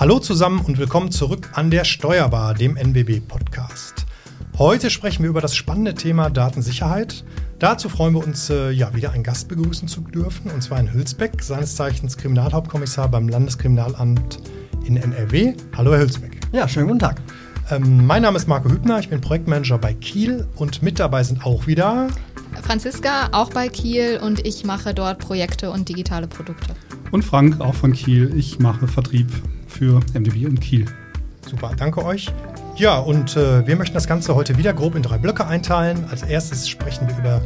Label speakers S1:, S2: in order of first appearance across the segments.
S1: Hallo zusammen und willkommen zurück an der Steuerbar, dem NBB-Podcast. Heute sprechen wir über das spannende Thema Datensicherheit. Dazu freuen wir uns, äh, ja, wieder einen Gast begrüßen zu dürfen, und zwar in Hülsbeck, seines Zeichens Kriminalhauptkommissar beim Landeskriminalamt in NRW. Hallo, Herr Hülsbeck.
S2: Ja, schönen guten Tag.
S1: Ähm, mein Name ist Marco Hübner, ich bin Projektmanager bei Kiel und mit dabei sind auch wieder
S3: Franziska, auch bei Kiel und ich mache dort Projekte und digitale Produkte.
S4: Und Frank, auch von Kiel. Ich mache Vertrieb für MDB und Kiel.
S1: Super, danke euch. Ja, und äh, wir möchten das Ganze heute wieder grob in drei Blöcke einteilen. Als erstes sprechen wir über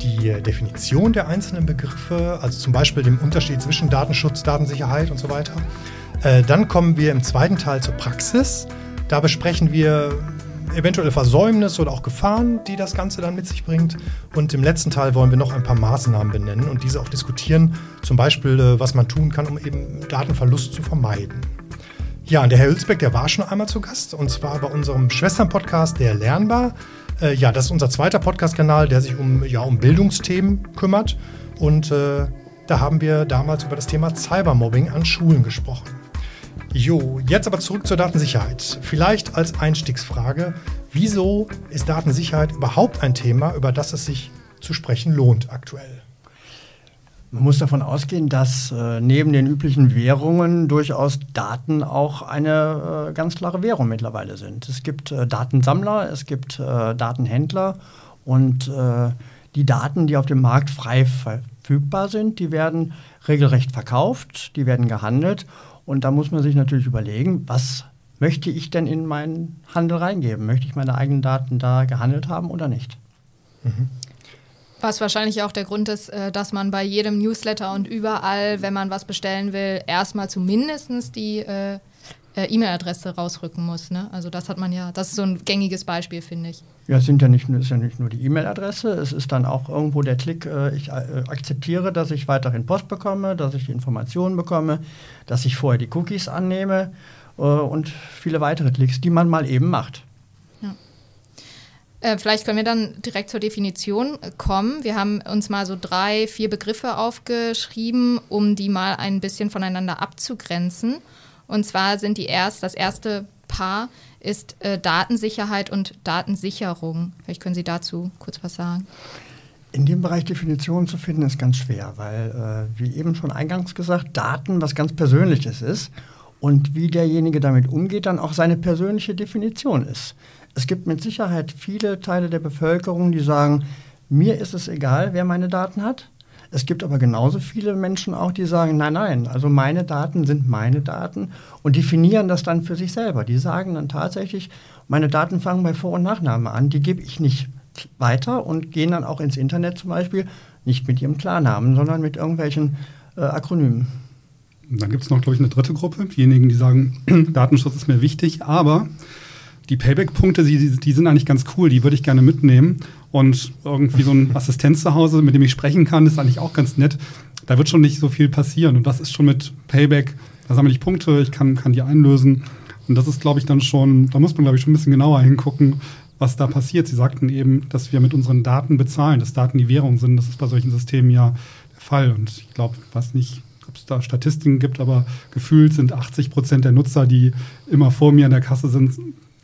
S1: die äh, Definition der einzelnen Begriffe, also zum Beispiel dem Unterschied zwischen Datenschutz, Datensicherheit und so weiter. Äh, dann kommen wir im zweiten Teil zur Praxis. Da besprechen wir eventuelle Versäumnisse oder auch Gefahren, die das Ganze dann mit sich bringt. Und im letzten Teil wollen wir noch ein paar Maßnahmen benennen und diese auch diskutieren. Zum Beispiel, äh, was man tun kann, um eben Datenverlust zu vermeiden. Ja, und der Herr Hülsbeck, der war schon einmal zu Gast und zwar bei unserem Schwesternpodcast, der Lernbar. Äh, ja, das ist unser zweiter Podcast-Kanal, der sich um, ja, um Bildungsthemen kümmert. Und äh, da haben wir damals über das Thema Cybermobbing an Schulen gesprochen. Jo, jetzt aber zurück zur Datensicherheit. Vielleicht als Einstiegsfrage, wieso ist Datensicherheit überhaupt ein Thema, über das es sich zu sprechen lohnt aktuell?
S2: Man muss davon ausgehen, dass äh, neben den üblichen Währungen durchaus Daten auch eine äh, ganz klare Währung mittlerweile sind. Es gibt äh, Datensammler, es gibt äh, Datenhändler und äh, die Daten, die auf dem Markt frei verfügbar sind, die werden regelrecht verkauft, die werden gehandelt und da muss man sich natürlich überlegen, was möchte ich denn in meinen Handel reingeben? Möchte ich meine eigenen Daten da gehandelt haben oder nicht?
S3: Mhm. Was wahrscheinlich auch der Grund ist, äh, dass man bei jedem Newsletter und überall, wenn man was bestellen will, erstmal zumindest die äh, äh, E-Mail-Adresse rausrücken muss. Ne? Also das hat man ja, das ist so ein gängiges Beispiel, finde ich.
S2: Ja, es sind ja nicht, ist ja nicht nur die E-Mail-Adresse, es ist dann auch irgendwo der Klick, äh, ich akzeptiere, dass ich weiterhin Post bekomme, dass ich die Informationen bekomme, dass ich vorher die Cookies annehme und viele weitere Klicks, die man mal eben macht.
S3: Äh, vielleicht können wir dann direkt zur Definition kommen. Wir haben uns mal so drei, vier Begriffe aufgeschrieben, um die mal ein bisschen voneinander abzugrenzen. Und zwar sind die erst, das erste Paar ist äh, Datensicherheit und Datensicherung. Vielleicht können Sie dazu kurz was sagen.
S2: In dem Bereich Definitionen zu finden, ist ganz schwer, weil, äh, wie eben schon eingangs gesagt, Daten was ganz Persönliches ist und wie derjenige damit umgeht, dann auch seine persönliche Definition ist. Es gibt mit Sicherheit viele Teile der Bevölkerung, die sagen, mir ist es egal, wer meine Daten hat. Es gibt aber genauso viele Menschen auch, die sagen, nein, nein, also meine Daten sind meine Daten und definieren das dann für sich selber. Die sagen dann tatsächlich, meine Daten fangen bei Vor- und Nachname an, die gebe ich nicht weiter und gehen dann auch ins Internet zum Beispiel nicht mit ihrem Klarnamen, sondern mit irgendwelchen äh, Akronymen.
S4: Dann gibt es noch, glaube ich, eine dritte Gruppe, diejenigen, die sagen, Datenschutz ist mir wichtig, aber die Payback-Punkte, die, die sind eigentlich ganz cool, die würde ich gerne mitnehmen. Und irgendwie so ein Assistent zu Hause, mit dem ich sprechen kann, ist eigentlich auch ganz nett. Da wird schon nicht so viel passieren. Und das ist schon mit Payback, da sammle ich Punkte, ich kann, kann die einlösen. Und das ist, glaube ich, dann schon, da muss man, glaube ich, schon ein bisschen genauer hingucken, was da passiert. Sie sagten eben, dass wir mit unseren Daten bezahlen, dass Daten die Währung sind. Das ist bei solchen Systemen ja der Fall. Und ich glaube, was nicht, ob es da Statistiken gibt, aber gefühlt sind 80 Prozent der Nutzer, die immer vor mir an der Kasse sind,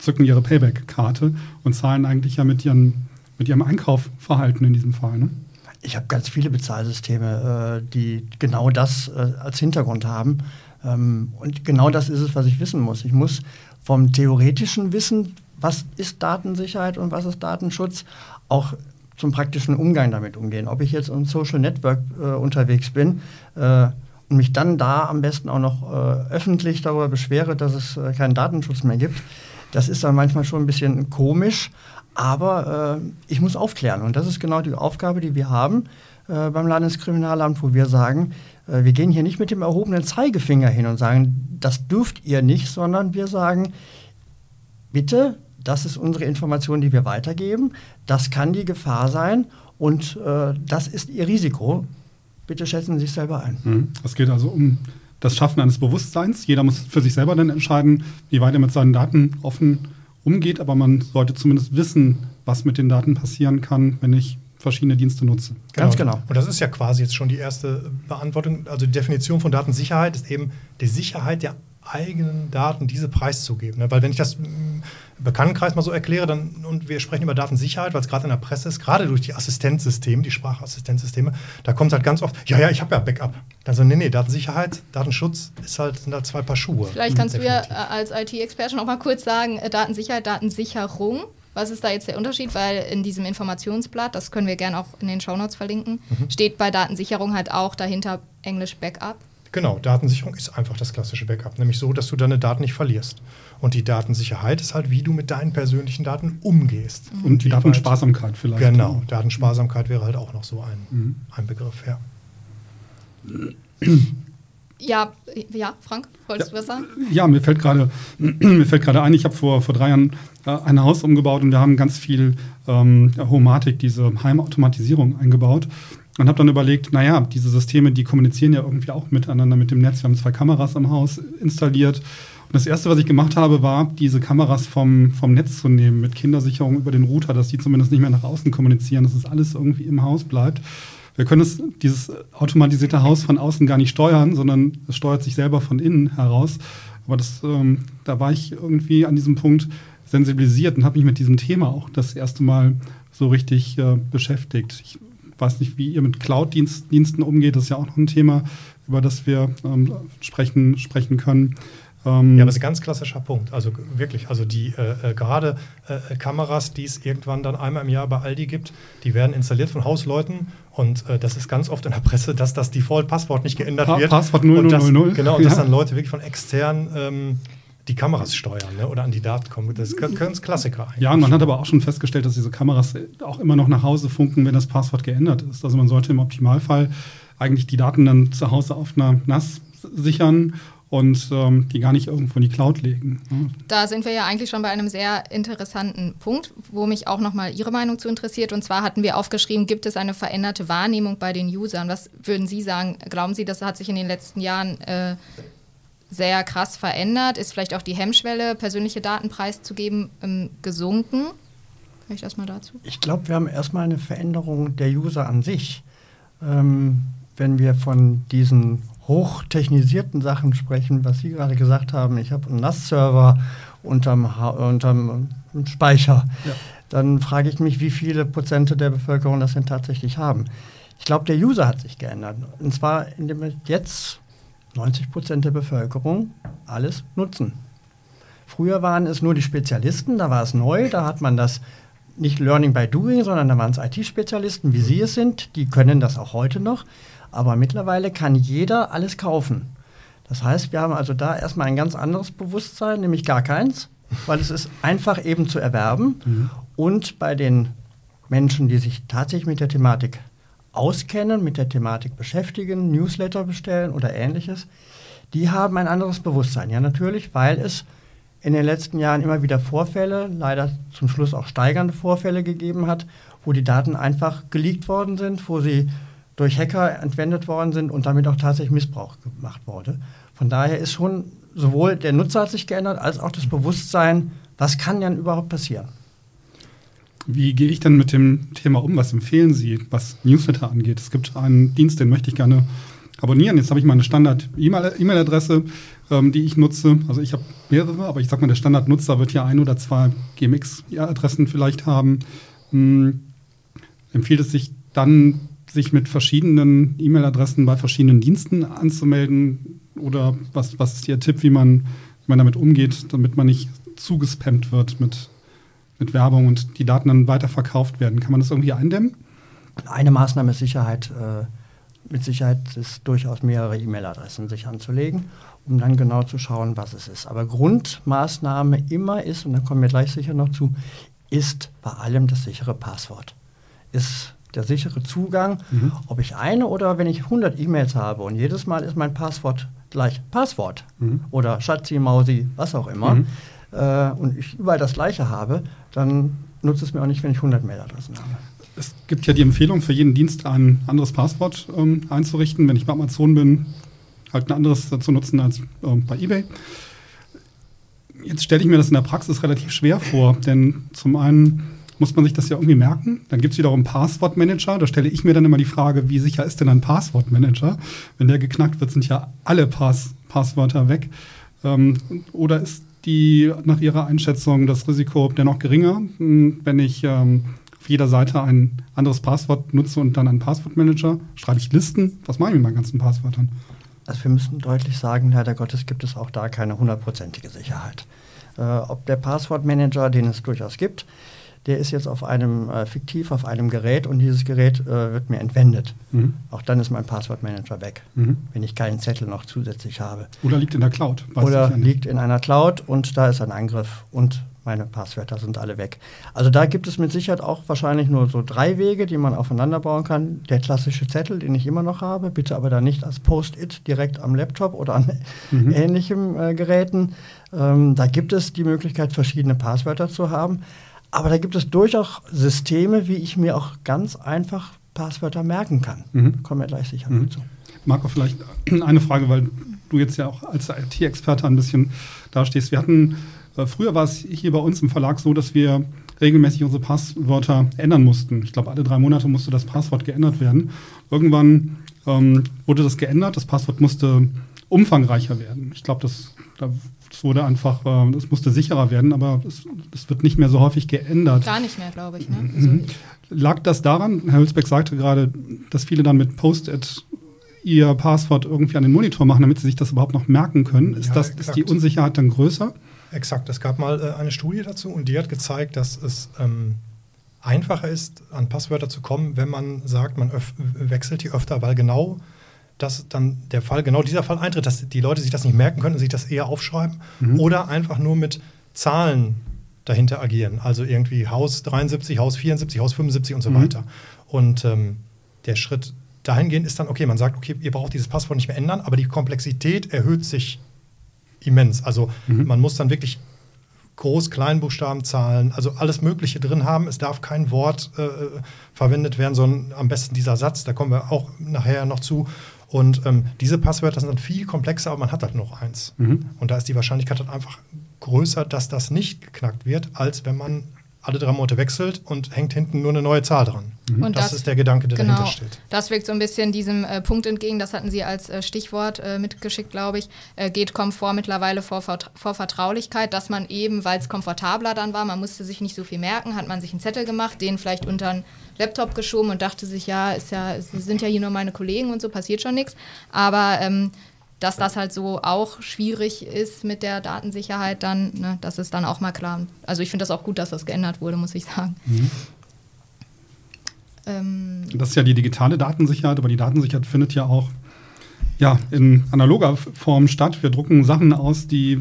S4: zücken ihre Payback-Karte und zahlen eigentlich ja mit, ihren, mit ihrem Einkaufverhalten in diesem Fall. Ne?
S2: Ich habe ganz viele Bezahlsysteme, äh, die genau das äh, als Hintergrund haben. Ähm, und genau das ist es, was ich wissen muss. Ich muss vom theoretischen Wissen, was ist Datensicherheit und was ist Datenschutz, auch zum praktischen Umgang damit umgehen. Ob ich jetzt im Social Network äh, unterwegs bin äh, und mich dann da am besten auch noch äh, öffentlich darüber beschwere, dass es äh, keinen Datenschutz mehr gibt, das ist dann manchmal schon ein bisschen komisch, aber äh, ich muss aufklären. Und das ist genau die Aufgabe, die wir haben äh, beim Landeskriminalamt, wo wir sagen, äh, wir gehen hier nicht mit dem erhobenen Zeigefinger hin und sagen, das dürft ihr nicht, sondern wir sagen, bitte, das ist unsere Information, die wir weitergeben, das kann die Gefahr sein und äh, das ist ihr Risiko. Bitte schätzen Sie sich selber ein.
S4: Mhm. Es geht also um das Schaffen eines Bewusstseins. Jeder muss für sich selber dann entscheiden, wie weit er mit seinen Daten offen umgeht, aber man sollte zumindest wissen, was mit den Daten passieren kann, wenn ich verschiedene Dienste nutze.
S1: Ganz genau. Und das ist ja quasi jetzt schon die erste Beantwortung. Also die Definition von Datensicherheit ist eben die Sicherheit der eigenen Daten diese preiszugeben. Ne? Weil wenn ich das Bekanntenkreis mal so erkläre, dann, und wir sprechen über Datensicherheit, weil es gerade in der Presse ist, gerade durch die Assistenzsysteme, die Sprachassistenzsysteme, da kommt es halt ganz oft, ja, ja, ich habe ja Backup. Also nee, nee, Datensicherheit, Datenschutz ist halt, sind halt zwei Paar Schuhe.
S3: Vielleicht kannst Definitiv. du ja als IT-Experte noch mal kurz sagen, äh, Datensicherheit, Datensicherung. Was ist da jetzt der Unterschied? Weil in diesem Informationsblatt, das können wir gerne auch in den Shownotes verlinken, mhm. steht bei Datensicherung halt auch dahinter Englisch Backup.
S1: Genau, Datensicherung ist einfach das klassische Backup, nämlich so, dass du deine Daten nicht verlierst. Und die Datensicherheit ist halt, wie du mit deinen persönlichen Daten umgehst.
S4: Mhm. Und die Datensparsamkeit vielleicht.
S1: Genau, Datensparsamkeit wäre halt auch noch so ein, mhm. ein Begriff, ja.
S3: Ja, ja, Frank, wolltest ja, du was sagen?
S4: Ja, mir fällt gerade mir fällt gerade ein, ich habe vor, vor drei Jahren äh, ein Haus umgebaut und wir haben ganz viel ähm, Homatik, diese Heimautomatisierung eingebaut. Und habe dann überlegt, naja, diese Systeme, die kommunizieren ja irgendwie auch miteinander mit dem Netz. Wir haben zwei Kameras im Haus installiert. Und das Erste, was ich gemacht habe, war, diese Kameras vom, vom Netz zu nehmen, mit Kindersicherung über den Router, dass die zumindest nicht mehr nach außen kommunizieren, dass es das alles irgendwie im Haus bleibt. Wir können es, dieses automatisierte Haus von außen gar nicht steuern, sondern es steuert sich selber von innen heraus. Aber das, ähm, da war ich irgendwie an diesem Punkt sensibilisiert und habe mich mit diesem Thema auch das erste Mal so richtig äh, beschäftigt. Ich weiß nicht, wie ihr mit Cloud-Diensten umgeht. Das ist ja auch noch ein Thema, über das wir ähm, sprechen, sprechen können.
S1: Ähm ja, aber das ist ein ganz klassischer Punkt. Also wirklich, also die äh, äh, gerade äh, Kameras, die es irgendwann dann einmal im Jahr bei Aldi gibt, die werden installiert von Hausleuten und äh, das ist ganz oft in der Presse, dass das Default-Passwort nicht geändert pa wird.
S4: Passwort 0000.
S1: Genau, und ja. dass dann Leute wirklich von extern ähm, die Kameras steuern ne? oder an die Daten kommen. Das ist ganz Klassiker
S4: eigentlich. Ja, und man hat aber auch schon festgestellt, dass diese Kameras auch immer noch nach Hause funken, wenn das Passwort geändert ist. Also man sollte im Optimalfall eigentlich die Daten dann zu Hause auf einer NAS sichern und ähm, die gar nicht irgendwo in die Cloud legen.
S3: Ne? Da sind wir ja eigentlich schon bei einem sehr interessanten Punkt, wo mich auch nochmal Ihre Meinung zu interessiert. Und zwar hatten wir aufgeschrieben, gibt es eine veränderte Wahrnehmung bei den Usern? Was würden Sie sagen? Glauben Sie, das hat sich in den letzten Jahren äh, sehr krass verändert? Ist vielleicht auch die Hemmschwelle, persönliche Daten preiszugeben, ähm, gesunken? Vielleicht erstmal dazu.
S2: Ich glaube, wir haben erstmal eine Veränderung der User an sich. Ähm, wenn wir von diesen hochtechnisierten Sachen sprechen, was Sie gerade gesagt haben, ich habe einen NAS-Server unterm, unterm Speicher, ja. dann frage ich mich, wie viele Prozente der Bevölkerung das denn tatsächlich haben. Ich glaube, der User hat sich geändert. Und zwar, indem wir jetzt 90 Prozent der Bevölkerung alles nutzen. Früher waren es nur die Spezialisten, da war es neu, da hat man das nicht Learning by Doing, sondern da waren es IT-Spezialisten, wie Sie es sind, die können das auch heute noch. Aber mittlerweile kann jeder alles kaufen. Das heißt, wir haben also da erstmal ein ganz anderes Bewusstsein, nämlich gar keins, weil es ist einfach eben zu erwerben. Mhm. Und bei den Menschen, die sich tatsächlich mit der Thematik auskennen, mit der Thematik beschäftigen, Newsletter bestellen oder ähnliches, die haben ein anderes Bewusstsein. Ja, natürlich, weil es in den letzten Jahren immer wieder Vorfälle, leider zum Schluss auch steigernde Vorfälle gegeben hat, wo die Daten einfach geleakt worden sind, wo sie durch Hacker entwendet worden sind und damit auch tatsächlich Missbrauch gemacht wurde. Von daher ist schon sowohl der Nutzer hat sich geändert, als auch das Bewusstsein, was kann denn überhaupt passieren.
S4: Wie gehe ich denn mit dem Thema um? Was empfehlen Sie, was Newsletter angeht? Es gibt einen Dienst, den möchte ich gerne abonnieren. Jetzt habe ich meine Standard-E-Mail-Adresse, ähm, die ich nutze. Also ich habe mehrere, aber ich sage mal, der Standardnutzer wird ja ein oder zwei GMX-Adressen vielleicht haben. Hm, empfiehlt es sich dann, sich mit verschiedenen E-Mail-Adressen bei verschiedenen Diensten anzumelden? Oder was, was ist Ihr Tipp, wie man, wie man damit umgeht, damit man nicht zugespammt wird mit mit Werbung und die Daten dann weiterverkauft werden. Kann man das irgendwie eindämmen?
S2: Eine Maßnahme ist Sicherheit. Äh, mit Sicherheit ist durchaus mehrere E-Mail-Adressen sich anzulegen, um dann genau zu schauen, was es ist. Aber Grundmaßnahme immer ist, und da kommen wir gleich sicher noch zu, ist bei allem das sichere Passwort. Ist der sichere Zugang, mhm. ob ich eine oder wenn ich 100 E-Mails habe und jedes Mal ist mein Passwort gleich Passwort mhm. oder Schatzi, Mausi, was auch immer, mhm äh, und ich überall das Gleiche habe, dann nutzt es mir auch nicht, wenn ich 100 Mailadressen habe.
S4: Es gibt ja die Empfehlung, für jeden Dienst ein anderes Passwort ähm, einzurichten. Wenn ich bei Amazon bin, halt ein anderes zu nutzen als ähm, bei eBay. Jetzt stelle ich mir das in der Praxis relativ schwer vor, denn zum einen muss man sich das ja irgendwie merken. Dann gibt es wiederum Passwortmanager. Da stelle ich mir dann immer die Frage, wie sicher ist denn ein Passwortmanager? Wenn der geknackt wird, sind ja alle Pass Passwörter weg. Ähm, oder ist die nach Ihrer Einschätzung das Risiko dennoch geringer, hm, wenn ich ähm, auf jeder Seite ein anderes Passwort nutze und dann einen Passwortmanager? Schreibe ich Listen? Was mache ich mit meinen ganzen Passwörtern?
S2: Also wir müssen deutlich sagen, leider Gottes gibt es auch da keine hundertprozentige Sicherheit. Äh, ob der Passwortmanager, den es durchaus gibt, der ist jetzt auf einem äh, fiktiv auf einem Gerät und dieses Gerät äh, wird mir entwendet. Mhm. Auch dann ist mein Passwortmanager weg, mhm. wenn ich keinen Zettel noch zusätzlich habe.
S4: Oder liegt in der Cloud.
S2: Oder liegt in einer Cloud und da ist ein Angriff und meine Passwörter sind alle weg. Also da gibt es mit Sicherheit auch wahrscheinlich nur so drei Wege, die man aufeinander bauen kann. Der klassische Zettel, den ich immer noch habe, bitte aber dann nicht als Post-it direkt am Laptop oder an mhm. ähnlichen äh, Geräten. Ähm, da gibt es die Möglichkeit, verschiedene Passwörter zu haben. Aber da gibt es durchaus Systeme, wie ich mir auch ganz einfach Passwörter merken kann. Mhm. Kommen wir gleich sicher mhm. dazu.
S4: Marco, vielleicht eine Frage, weil du jetzt ja auch als IT-Experte ein bisschen dastehst. Wir hatten, äh, früher war es hier bei uns im Verlag so, dass wir regelmäßig unsere Passwörter ändern mussten. Ich glaube, alle drei Monate musste das Passwort geändert werden. Irgendwann ähm, wurde das geändert, das Passwort musste umfangreicher werden. Ich glaube, das da es wurde einfach, äh, es musste sicherer werden, aber es, es, wird nicht mehr so häufig geändert.
S3: Gar nicht mehr, glaube ich. Ne? Mhm.
S4: Also Lag das daran, Herr Hülsbeck sagte gerade, dass viele dann mit Post-it ihr Passwort irgendwie an den Monitor machen, damit sie sich das überhaupt noch merken können. Ist, ja, das, ist die Unsicherheit dann größer?
S1: Exakt. Es gab mal äh, eine Studie dazu und die hat gezeigt, dass es ähm, einfacher ist, an Passwörter zu kommen, wenn man sagt, man wechselt die öfter, weil genau dass dann der Fall, genau dieser Fall eintritt, dass die Leute sich das nicht merken können und sich das eher aufschreiben mhm. oder einfach nur mit Zahlen dahinter agieren. Also irgendwie Haus 73, Haus 74, Haus 75 und so mhm. weiter. Und ähm, der Schritt dahingehend ist dann, okay, man sagt, okay, ihr braucht dieses Passwort nicht mehr ändern, aber die Komplexität erhöht sich immens. Also mhm. man muss dann wirklich Groß-, Kleinbuchstabenzahlen, also alles Mögliche drin haben. Es darf kein Wort äh, verwendet werden, sondern am besten dieser Satz, da kommen wir auch nachher noch zu. Und ähm, diese Passwörter sind dann viel komplexer, aber man hat halt noch eins. Mhm. Und da ist die Wahrscheinlichkeit dann einfach größer, dass das nicht geknackt wird, als wenn man alle drei Monate wechselt und hängt hinten nur eine neue Zahl dran. Mhm. Und das, das, ist der Gedanke, der genau, dahinter steht.
S3: Das wirkt so ein bisschen diesem äh, Punkt entgegen, das hatten Sie als äh, Stichwort äh, mitgeschickt, glaube ich, äh, geht Komfort mittlerweile vor, vor Vertraulichkeit, dass man eben, weil es komfortabler dann war, man musste sich nicht so viel merken, hat man sich einen Zettel gemacht, den vielleicht unter einen Laptop geschoben und dachte sich, ja, ist ja, Sie sind ja hier nur meine Kollegen und so, passiert schon nichts. Aber ähm, dass das halt so auch schwierig ist mit der Datensicherheit, dann, ne, das ist dann auch mal klar. Also ich finde das auch gut, dass das geändert wurde, muss ich sagen. Mhm.
S4: Ähm, das ist ja die digitale Datensicherheit, aber die Datensicherheit findet ja auch ja, in analoger Form statt. Wir drucken Sachen aus, die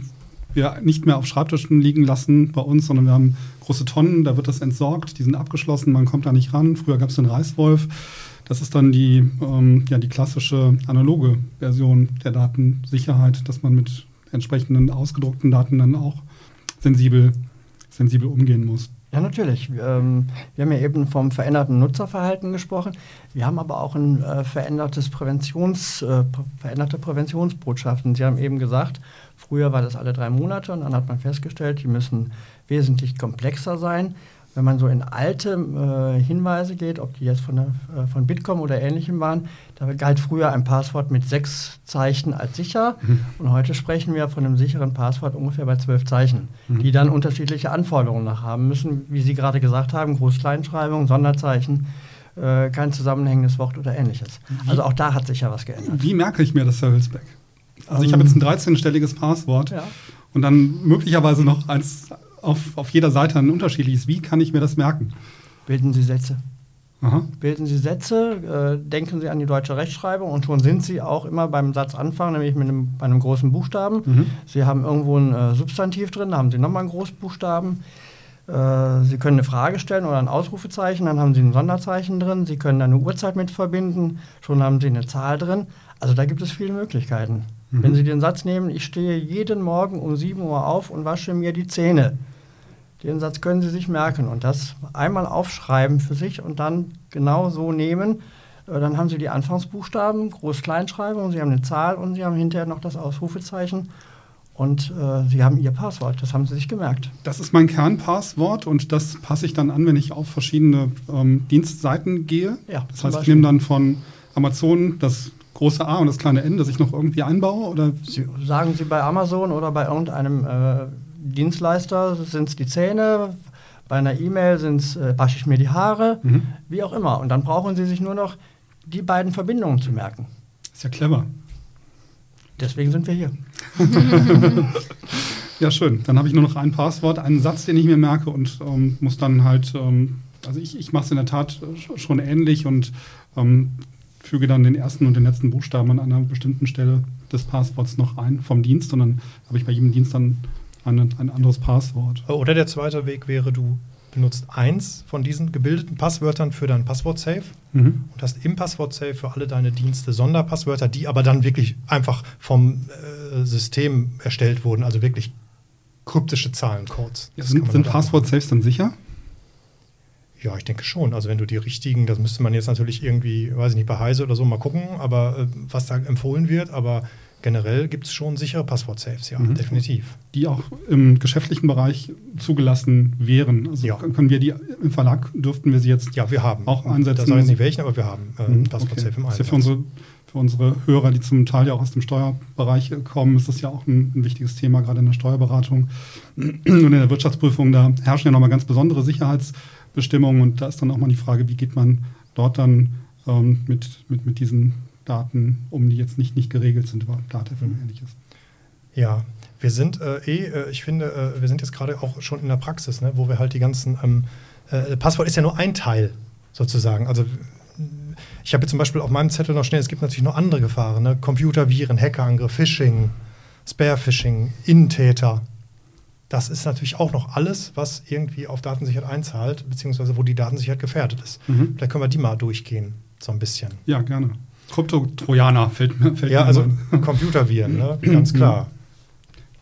S4: wir nicht mehr auf Schreibtischen liegen lassen bei uns, sondern wir haben große Tonnen, da wird das entsorgt, die sind abgeschlossen, man kommt da nicht ran. Früher gab es den Reißwolf. Das ist dann die, ähm, ja, die klassische analoge Version der Datensicherheit, dass man mit entsprechenden ausgedruckten Daten dann auch sensibel, sensibel umgehen muss.
S2: Ja, natürlich. Ähm, wir haben ja eben vom veränderten Nutzerverhalten gesprochen. Wir haben aber auch ein äh, verändertes Präventions, äh, veränderte Präventionsbotschaften. Sie haben eben gesagt, früher war das alle drei Monate und dann hat man festgestellt, die müssen wesentlich komplexer sein. Wenn man so in alte äh, Hinweise geht, ob die jetzt von, der, äh, von Bitkom oder ähnlichem waren, da galt früher ein Passwort mit sechs Zeichen als sicher. Mhm. Und heute sprechen wir von einem sicheren Passwort ungefähr bei zwölf Zeichen, mhm. die dann unterschiedliche Anforderungen nach haben müssen, wie Sie gerade gesagt haben, Groß-Kleinschreibung, Sonderzeichen. Äh, kein zusammenhängendes Wort oder ähnliches. Wie, also auch da hat sich ja was geändert.
S4: Wie merke ich mir das, Hülsbeck? Also um, ich habe jetzt ein 13-stelliges Passwort ja. und dann möglicherweise noch eins auf, auf jeder Seite ein unterschiedliches. Wie kann ich mir das merken?
S2: Bilden Sie Sätze. Aha. Bilden Sie Sätze, äh, denken Sie an die deutsche Rechtschreibung und schon sind Sie auch immer beim Satzanfang, nämlich mit einem, bei einem großen Buchstaben. Mhm. Sie haben irgendwo ein äh, Substantiv drin, da haben Sie nochmal einen Großbuchstaben. Äh, Sie können eine Frage stellen oder ein Ausrufezeichen, dann haben Sie ein Sonderzeichen drin. Sie können eine Uhrzeit mit verbinden, schon haben Sie eine Zahl drin. Also da gibt es viele Möglichkeiten. Mhm. Wenn Sie den Satz nehmen, ich stehe jeden Morgen um 7 Uhr auf und wasche mir die Zähne den Satz können Sie sich merken und das einmal aufschreiben für sich und dann genau so nehmen. Äh, dann haben Sie die Anfangsbuchstaben, Groß-Kleinschreibung, Sie haben eine Zahl und Sie haben hinterher noch das Ausrufezeichen. Und äh, Sie haben Ihr Passwort, das haben Sie sich gemerkt.
S4: Das ist mein Kernpasswort und das passe ich dann an, wenn ich auf verschiedene ähm, Dienstseiten gehe. Ja, das heißt, ich nehme dann von Amazon das große A und das kleine N, das ich noch irgendwie einbaue? Oder?
S2: Sie, sagen Sie bei Amazon oder bei irgendeinem äh, Dienstleister, sind es die Zähne, bei einer E-Mail sind es, äh, wasche ich mir die Haare,
S4: Mhm.
S2: wie auch immer. Und dann brauchen Sie sich nur noch die beiden Verbindungen zu merken.
S4: Ist ja clever.
S2: Deswegen sind wir hier.
S4: Ja, schön. Dann habe ich nur noch ein Passwort, einen Satz, den ich mir merke und ähm, muss dann halt, ähm, also ich, ich mache es in der Tat schon ähnlich und ähm, füge dann den ersten und den letzten Buchstaben an einer bestimmten Stelle des Passworts noch ein vom Dienst und dann habe ich bei jedem Dienst dann eine, ein anderes Passwort.
S1: Oder der zweite Weg wäre, du benutzt eins von diesen gebildeten Passwörtern für dein Passwort-Safe
S4: Mhm.
S1: und hast im Passwort-Safe für alle deine Dienste Sonderpasswörter, die aber dann wirklich einfach vom äh, System erstellt wurden, also wirklich kryptische Zahlencodes. Kann
S4: Sind, sind Passwort-Safes dann sicher?
S1: Ja, ich denke schon. Also wenn du die richtigen, das müsste man jetzt natürlich irgendwie, weiß ich nicht, bei Heise oder so mal gucken, aber äh, was da empfohlen wird, aber generell gibt es schon sichere Passwort-Safes, ja,
S4: Mhm.
S1: definitiv.
S4: die auch im geschäftlichen Bereich zugelassen wären. Also
S1: Ja.
S4: können wir die im Verlag dürften wir sie jetzt
S1: Ja, wir haben.
S4: Auch einsetzen.
S1: Da sage ich nicht welchen, aber wir haben äh,
S4: Mhm,
S1: Passwort-Safe
S4: okay.
S1: im
S4: Das ist ja
S1: Einsatz.
S4: für unsere, für unsere Hörer, die zum Teil ja auch aus dem Steuerbereich kommen, ist das ja auch ein, ein wichtiges Thema, gerade in der Steuerberatung und in der Wirtschaftsprüfung. Da herrschen ja nochmal ganz besondere Sicherheitsbestimmungen und da ist dann auch mal die Frage, wie geht man dort dann ähm, mit, mit, mit diesen Daten um, die jetzt nicht, nicht geregelt sind über Datev und ähnliches.
S1: Ja, wir sind äh, eh, äh, ich finde, äh, wir sind jetzt gerade auch schon in der Praxis, ne, wo wir halt die ganzen, ähm, äh, Passwort ist ja nur ein Teil sozusagen. Also ich habe jetzt zum Beispiel auf meinem Zettel noch schnell, es gibt natürlich noch andere Gefahren, ne? Computerviren, Hackerangriff, Phishing, Spare-Phishing, Innentäter. Das ist natürlich auch noch alles, was irgendwie auf Datensicherheit einzahlt, beziehungsweise wo die Datensicherheit gefährdet ist.
S4: Mhm.
S1: Vielleicht können wir die mal durchgehen, so ein bisschen.
S4: Ja, gerne. Krypto-Trojaner fällt mir fällt
S1: Ja,
S4: mir
S1: also
S4: ein.
S1: Computerviren, ne? ganz klar.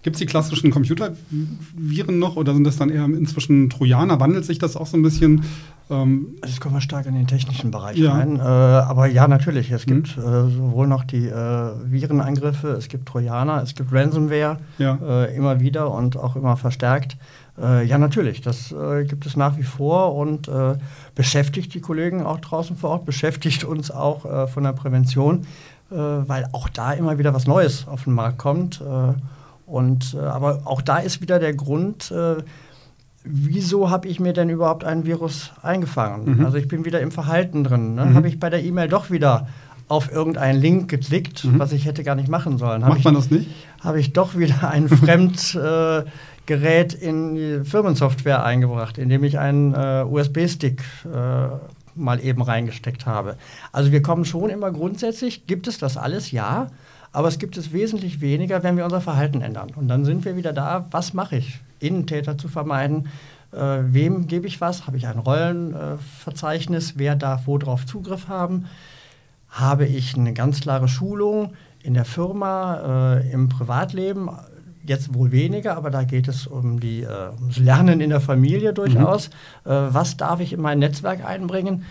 S4: Gibt es die klassischen Computerviren noch oder sind das dann eher inzwischen Trojaner? Wandelt sich das auch so ein bisschen? Ähm,
S2: Also Jetzt kommen wir stark in den technischen Bereich
S4: Ja.
S2: rein. Äh, aber ja, natürlich. Es
S4: Mhm.
S2: gibt äh, sowohl noch die äh, Virenangriffe, es gibt Trojaner, es gibt Ransomware
S4: Ja.
S2: äh, immer wieder und auch immer verstärkt. Äh, ja, natürlich, das äh, gibt es nach wie vor und äh, beschäftigt die Kollegen auch draußen vor Ort, beschäftigt uns auch äh, von der Prävention, äh, weil auch da immer wieder was Neues auf den Markt kommt. Äh, und, aber auch da ist wieder der Grund, wieso habe ich mir denn überhaupt ein Virus eingefangen?
S4: Mhm.
S2: Also ich bin wieder im Verhalten drin. Ne?
S4: Mhm.
S2: Habe ich bei der E-Mail doch wieder auf irgendeinen Link geklickt,
S4: Mhm.
S2: was ich hätte gar nicht machen sollen? Habe
S4: macht
S2: ich,
S4: man das nicht?
S2: habe ich doch wieder ein Fremdgerät äh, Gerät in die Firmensoftware eingebracht, indem ich einen äh, USB-Stick äh, mal eben reingesteckt habe. Also wir kommen schon immer grundsätzlich, gibt es das alles? Ja. Aber es gibt es wesentlich weniger, wenn wir unser Verhalten ändern. Und dann sind wir wieder da, was mache ich? Innentäter zu vermeiden. Äh, wem gebe ich was? Habe ich ein Rollenverzeichnis? wer darf wo drauf Zugriff haben? Habe ich eine ganz klare Schulung in der Firma, äh, im Privatleben? Jetzt wohl weniger, aber da geht es um die, äh, ums Lernen in der Familie durchaus. Äh, was darf ich in mein Netzwerk einbringen?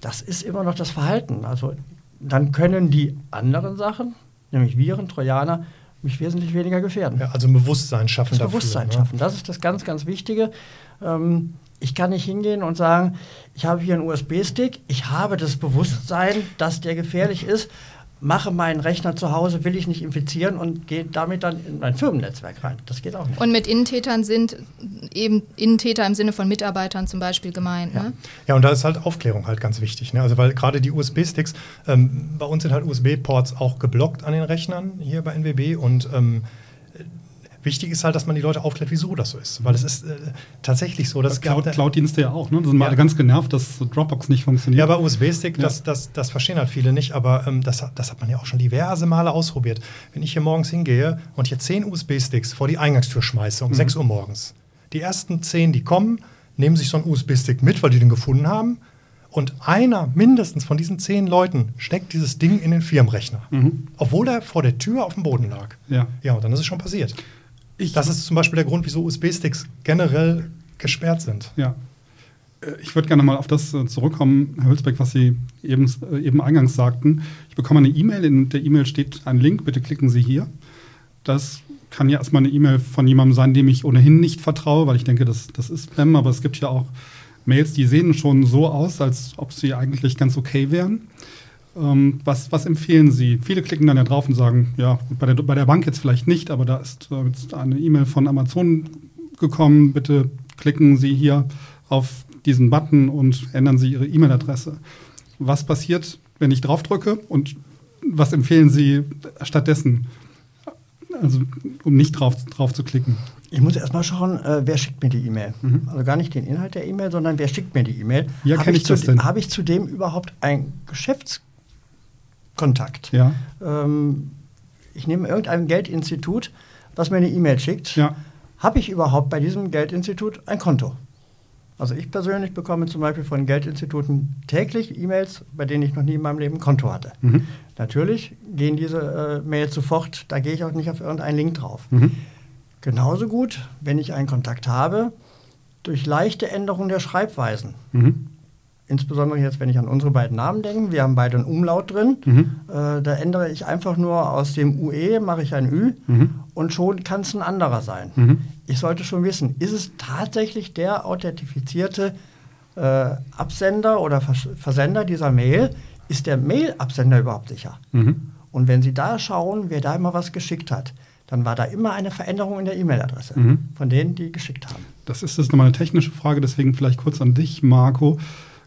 S2: Das ist immer noch das Verhalten. Also dann können die anderen Sachen, nämlich Viren, Trojaner, mich wesentlich weniger gefährden.
S1: Ja, also ein Bewusstsein schaffen
S2: Das
S1: dafür.
S2: Bewusstsein
S1: ne?
S2: schaffen, das ist das ganz, ganz Wichtige. Ähm, ich kann nicht hingehen und sagen, ich habe hier einen USB-Stick, ich habe das Bewusstsein, dass der gefährlich ist, mache meinen Rechner zu Hause, will ich nicht infizieren und gehe damit dann in mein Firmennetzwerk rein. Das geht auch nicht.
S3: Und mit Innentätern sind eben Innentäter im Sinne von Mitarbeitern zum Beispiel gemeint.
S2: Ja.
S3: Ne?
S1: Ja, und da ist halt Aufklärung halt ganz wichtig. Ne? Also, weil gerade die USB-Sticks, ähm, bei uns sind halt USB-Ports auch geblockt an den Rechnern hier bei NWB und ähm, wichtig ist halt, dass man die Leute aufklärt, wieso das so ist. Weil es ist äh, tatsächlich so, dass
S4: Cloud- Cloud-Dienste ja auch, ne? Da sind wir
S1: Ja.
S4: alle ganz genervt, dass Dropbox nicht funktioniert.
S1: Ja, bei USB-Stick,
S4: Ja.
S1: das, das, das verstehen halt viele nicht, aber ähm, das, hat- das hat man ja auch schon diverse Male ausprobiert. Wenn ich hier morgens hingehe und hier zehn USB-Sticks vor die Eingangstür schmeiße um 6 Uhr morgens, die ersten zehn, die kommen, nehmen sich so einen USB-Stick mit, weil die den gefunden haben. Und einer mindestens von diesen zehn Leuten steckt dieses Ding in den Firmenrechner.
S4: Mhm.
S1: Obwohl er vor der Tür auf dem Boden lag.
S4: Ja.
S1: Ja, und dann ist es schon passiert.
S4: Ich-
S1: das ist zum Beispiel der Grund, wieso USB-Sticks generell gesperrt sind.
S4: Ja. Äh, Ich würde gerne mal auf das äh, zurückkommen, Herr Hülsbeck, was Sie eben, äh, eben eingangs sagten. Ich bekomme eine E-Mail, in der E-Mail steht ein Link, bitte klicken Sie hier. Das kann ja erstmal eine E-Mail von jemandem sein, dem ich ohnehin nicht vertraue, weil ich denke, das, das ist Spam, aber es gibt ja auch Mails, die sehen schon so aus, als ob sie eigentlich ganz okay wären. Ähm, was, was empfehlen Sie? Viele klicken dann ja drauf und sagen, ja, bei der, bei der Bank jetzt vielleicht nicht, aber da ist äh, jetzt eine E-Mail von Amazon gekommen. Bitte klicken Sie hier auf diesen Button und ändern Sie Ihre E-Mail-Adresse. Was passiert, wenn ich draufdrücke und was empfehlen Sie stattdessen? Also, um nicht drauf, drauf zu klicken.
S2: Ich muss erstmal schauen, äh, wer schickt mir die E-Mail. Mhm. Also gar nicht den Inhalt der E-Mail, sondern wer schickt mir die E-Mail.
S4: Ja, kenne ich, ich das denn?
S2: Habe ich zudem überhaupt ein Geschäftskontakt?
S4: Ja.
S2: Ähm, ich nehme irgendein Geldinstitut, was mir eine E-Mail schickt.
S4: Ja.
S2: Habe ich überhaupt bei diesem Geldinstitut ein Konto? Also ich persönlich bekomme zum Beispiel von Geldinstituten täglich E-Mails, bei denen ich noch nie in meinem Leben ein Konto hatte. Mhm. Natürlich gehen diese äh, Mails sofort, da gehe ich auch nicht auf irgendeinen Link drauf. Mhm. Genauso gut, wenn ich einen Kontakt habe, durch leichte Änderung der Schreibweisen. Mhm. Insbesondere jetzt, wenn ich an unsere beiden Namen denke. Wir haben beide einen Umlaut drin. Mhm. Äh, da ändere ich einfach nur aus dem UE, mache ich ein Ü mhm. und schon kann es ein anderer sein. Mhm. Ich sollte schon wissen, ist es tatsächlich der authentifizierte äh, Absender oder Vers Versender dieser Mail? Ist der Mail-Absender überhaupt sicher? Mhm. Und wenn Sie da schauen, wer da immer was geschickt hat, dann war da immer eine Veränderung in der E-Mail-Adresse mhm. von denen, die geschickt haben.
S4: Das ist jetzt nochmal eine technische Frage, deswegen vielleicht kurz an dich, Marco.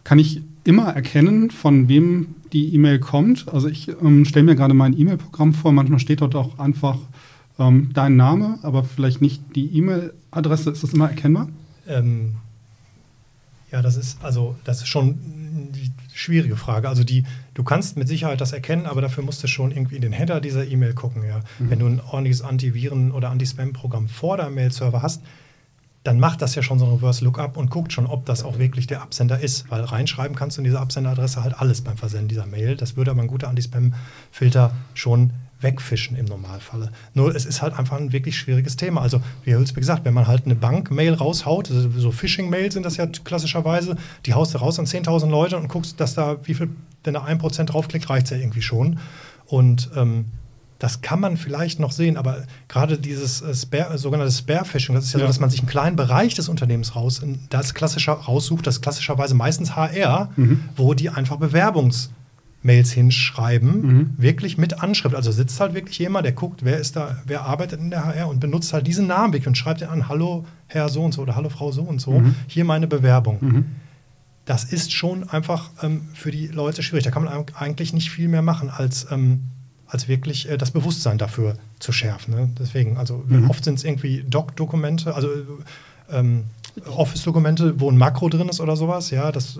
S4: Kann ich immer erkennen, von wem die E-Mail kommt? Also ich ähm, stelle mir gerade mein E-Mail-Programm vor, manchmal steht dort auch einfach ähm, dein Name, aber vielleicht nicht die E-Mail-Adresse. Ist das immer erkennbar?
S1: Ähm, ja, das ist also das ist schon die schwierige Frage. Also die, du kannst mit Sicherheit das erkennen, aber dafür musst du schon irgendwie in den Header dieser E-Mail gucken. Ja. Mhm. Wenn du ein ordentliches Antiviren- oder Anti-Spam-Programm vor deinem Mail-Server hast, dann macht das ja schon so ein Reverse Lookup und guckt schon, ob das auch wirklich der Absender ist. Weil reinschreiben kannst du in diese Absenderadresse halt alles beim Versenden dieser Mail. Das würde aber ein guter Anti-Spam-Filter schon wegfischen im Normalfalle. Nur es ist halt einfach ein wirklich schwieriges Thema. Also, wie Herr Hülsbe gesagt, wenn man halt eine Bank-Mail raushaut, also so Phishing-Mails sind das ja klassischerweise, die haust du raus an 10.000 Leute und guckst, dass da, wie viel, wenn da ein Prozent draufklickt, reicht es ja irgendwie schon. Und ähm, das kann man vielleicht noch sehen, aber gerade dieses äh, Spare, sogenannte Spare-Phishing, das ist ja, ja, so, dass man sich einen kleinen Bereich des Unternehmens raus, das klassischer raussucht, das klassischerweise meistens HR, mhm. wo die einfach Bewerbungs- Mails hinschreiben, mhm. wirklich mit Anschrift. Also sitzt halt wirklich jemand, der guckt, wer ist da, wer arbeitet in der HR und benutzt halt diesen Namen wirklich und schreibt den an, hallo Herr so und so oder hallo Frau so und so, mhm. hier meine Bewerbung. Mhm. Das ist schon einfach ähm, für die Leute schwierig. Da kann man eigentlich nicht viel mehr machen, als, ähm, als wirklich äh, das Bewusstsein dafür zu schärfen. Ne? Deswegen, also mhm. oft sind es irgendwie Doc-Dokumente, also ähm, Office-Dokumente, wo ein Makro drin ist oder sowas. Ja, das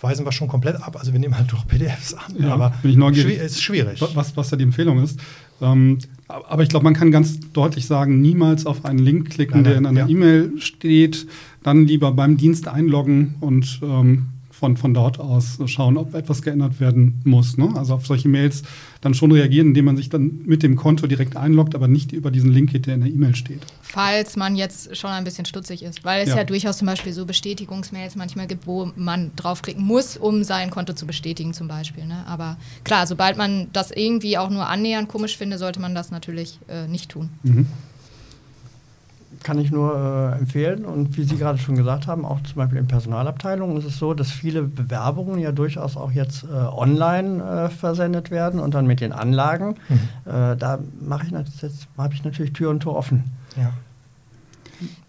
S1: weisen wir schon komplett ab. Also wir nehmen halt doch PDFs an.
S4: Ja, aber bin ich neugierig.
S1: Es ist schwierig.
S4: Was, was da die Empfehlung ist. Ähm, aber ich glaube, man kann ganz deutlich sagen, niemals auf einen Link klicken, nein, nein, der in einer ja. E-Mail steht. Dann lieber beim Dienst einloggen und ähm, von, von dort aus schauen, ob etwas geändert werden muss. Ne? Also auf solche Mails dann schon reagieren, indem man sich dann mit dem Konto direkt einloggt, aber nicht über diesen Link geht, der in der E-Mail steht.
S3: Falls man jetzt schon ein bisschen stutzig ist, weil es ja. ja durchaus zum Beispiel so Bestätigungsmails manchmal gibt, wo man draufklicken muss, um sein Konto zu bestätigen zum Beispiel. Ne? Aber klar, sobald man das irgendwie auch nur annähernd komisch findet, sollte man das natürlich äh, nicht tun. Mhm
S2: kann ich nur äh, empfehlen. Und wie Sie gerade schon gesagt haben, auch zum Beispiel in Personalabteilungen ist es so, dass viele Bewerbungen ja durchaus auch jetzt äh, online äh, versendet werden und dann mit den Anlagen. Mhm. Äh, da mache ich jetzt habe ich natürlich Tür und Tor offen.
S3: Ja.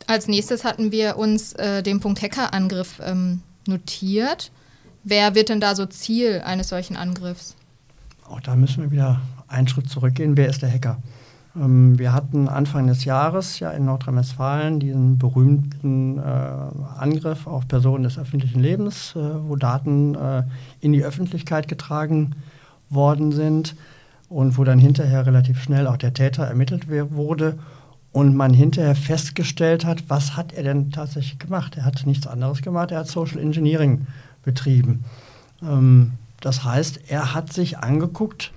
S3: Als nächstes hatten wir uns äh, den Punkt Hackerangriff ähm, notiert. Wer wird denn da so Ziel eines solchen Angriffs?
S2: Auch da müssen wir wieder einen Schritt zurückgehen. Wer ist der Hacker? Ähm, wir hatten Anfang des Jahres ja in Nordrhein-Westfalen diesen berühmten äh, Angriff auf Personen des öffentlichen Lebens, äh, wo Daten äh, in die Öffentlichkeit getragen worden sind und wo dann hinterher relativ schnell auch der Täter ermittelt wurde und man hinterher festgestellt hat, was hat er denn tatsächlich gemacht? Er hat nichts anderes gemacht, er hat Social Engineering betrieben. Ähm, das heißt, er hat sich angeguckt,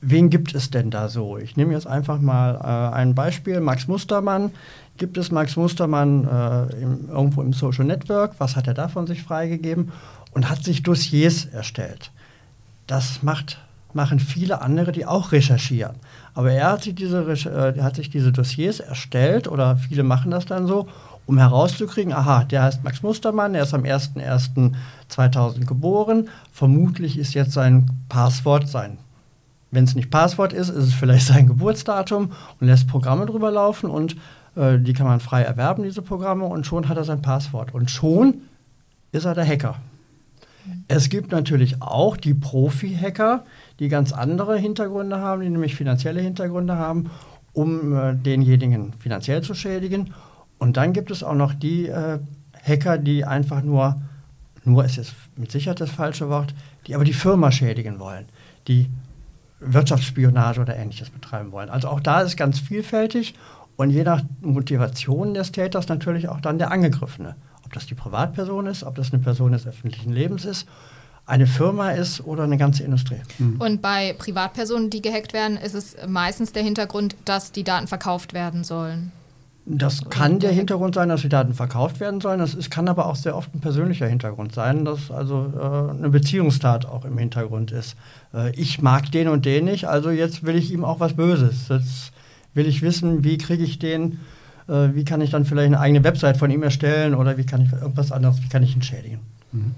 S2: wen gibt es denn da so? Ich nehme jetzt einfach mal äh, ein Beispiel. Max Mustermann. Gibt es Max Mustermann äh, im, irgendwo im Social Network? Was hat er da von sich freigegeben? Und hat sich Dossiers erstellt. Das macht, machen viele andere, die auch recherchieren. Aber er hat sich, diese, äh, hat sich diese Dossiers erstellt oder viele machen das dann so um herauszukriegen, aha, der heißt Max Mustermann, er ist am 01.01.2000 geboren, vermutlich ist jetzt sein Passwort sein. Wenn es nicht Passwort ist, ist es vielleicht sein Geburtsdatum und lässt Programme drüber laufen und äh, die kann man frei erwerben, diese Programme, und schon hat er sein Passwort. Und schon ist er der Hacker. Es gibt natürlich auch die Profi-Hacker, die ganz andere Hintergründe haben, die nämlich finanzielle Hintergründe haben, um äh, denjenigen finanziell zu schädigen. Und dann gibt es auch noch die äh, Hacker, die einfach nur, nur ist jetzt mit Sicherheit das falsche Wort, die aber die Firma schädigen wollen, die Wirtschaftsspionage oder ähnliches betreiben wollen. Also auch da ist ganz vielfältig und je nach Motivation des Täters natürlich auch dann der Angegriffene. Ob das die Privatperson ist, ob das eine Person des öffentlichen Lebens ist, eine Firma ist oder eine ganze Industrie.
S3: Mhm. Und bei Privatpersonen, die gehackt werden, ist es meistens der Hintergrund, dass die Daten verkauft werden sollen.
S2: Das kann der Hintergrund sein, dass die Daten verkauft werden sollen. Das ist, kann aber auch sehr oft ein persönlicher Hintergrund sein, dass also äh, eine Beziehungstat auch im Hintergrund ist. Äh, ich mag den und den nicht, also jetzt will ich ihm auch was Böses. Jetzt will ich wissen, wie kriege ich den, äh, wie kann ich dann vielleicht eine eigene Website von ihm erstellen oder wie kann ich irgendwas anderes, wie kann ich ihn schädigen. Mhm.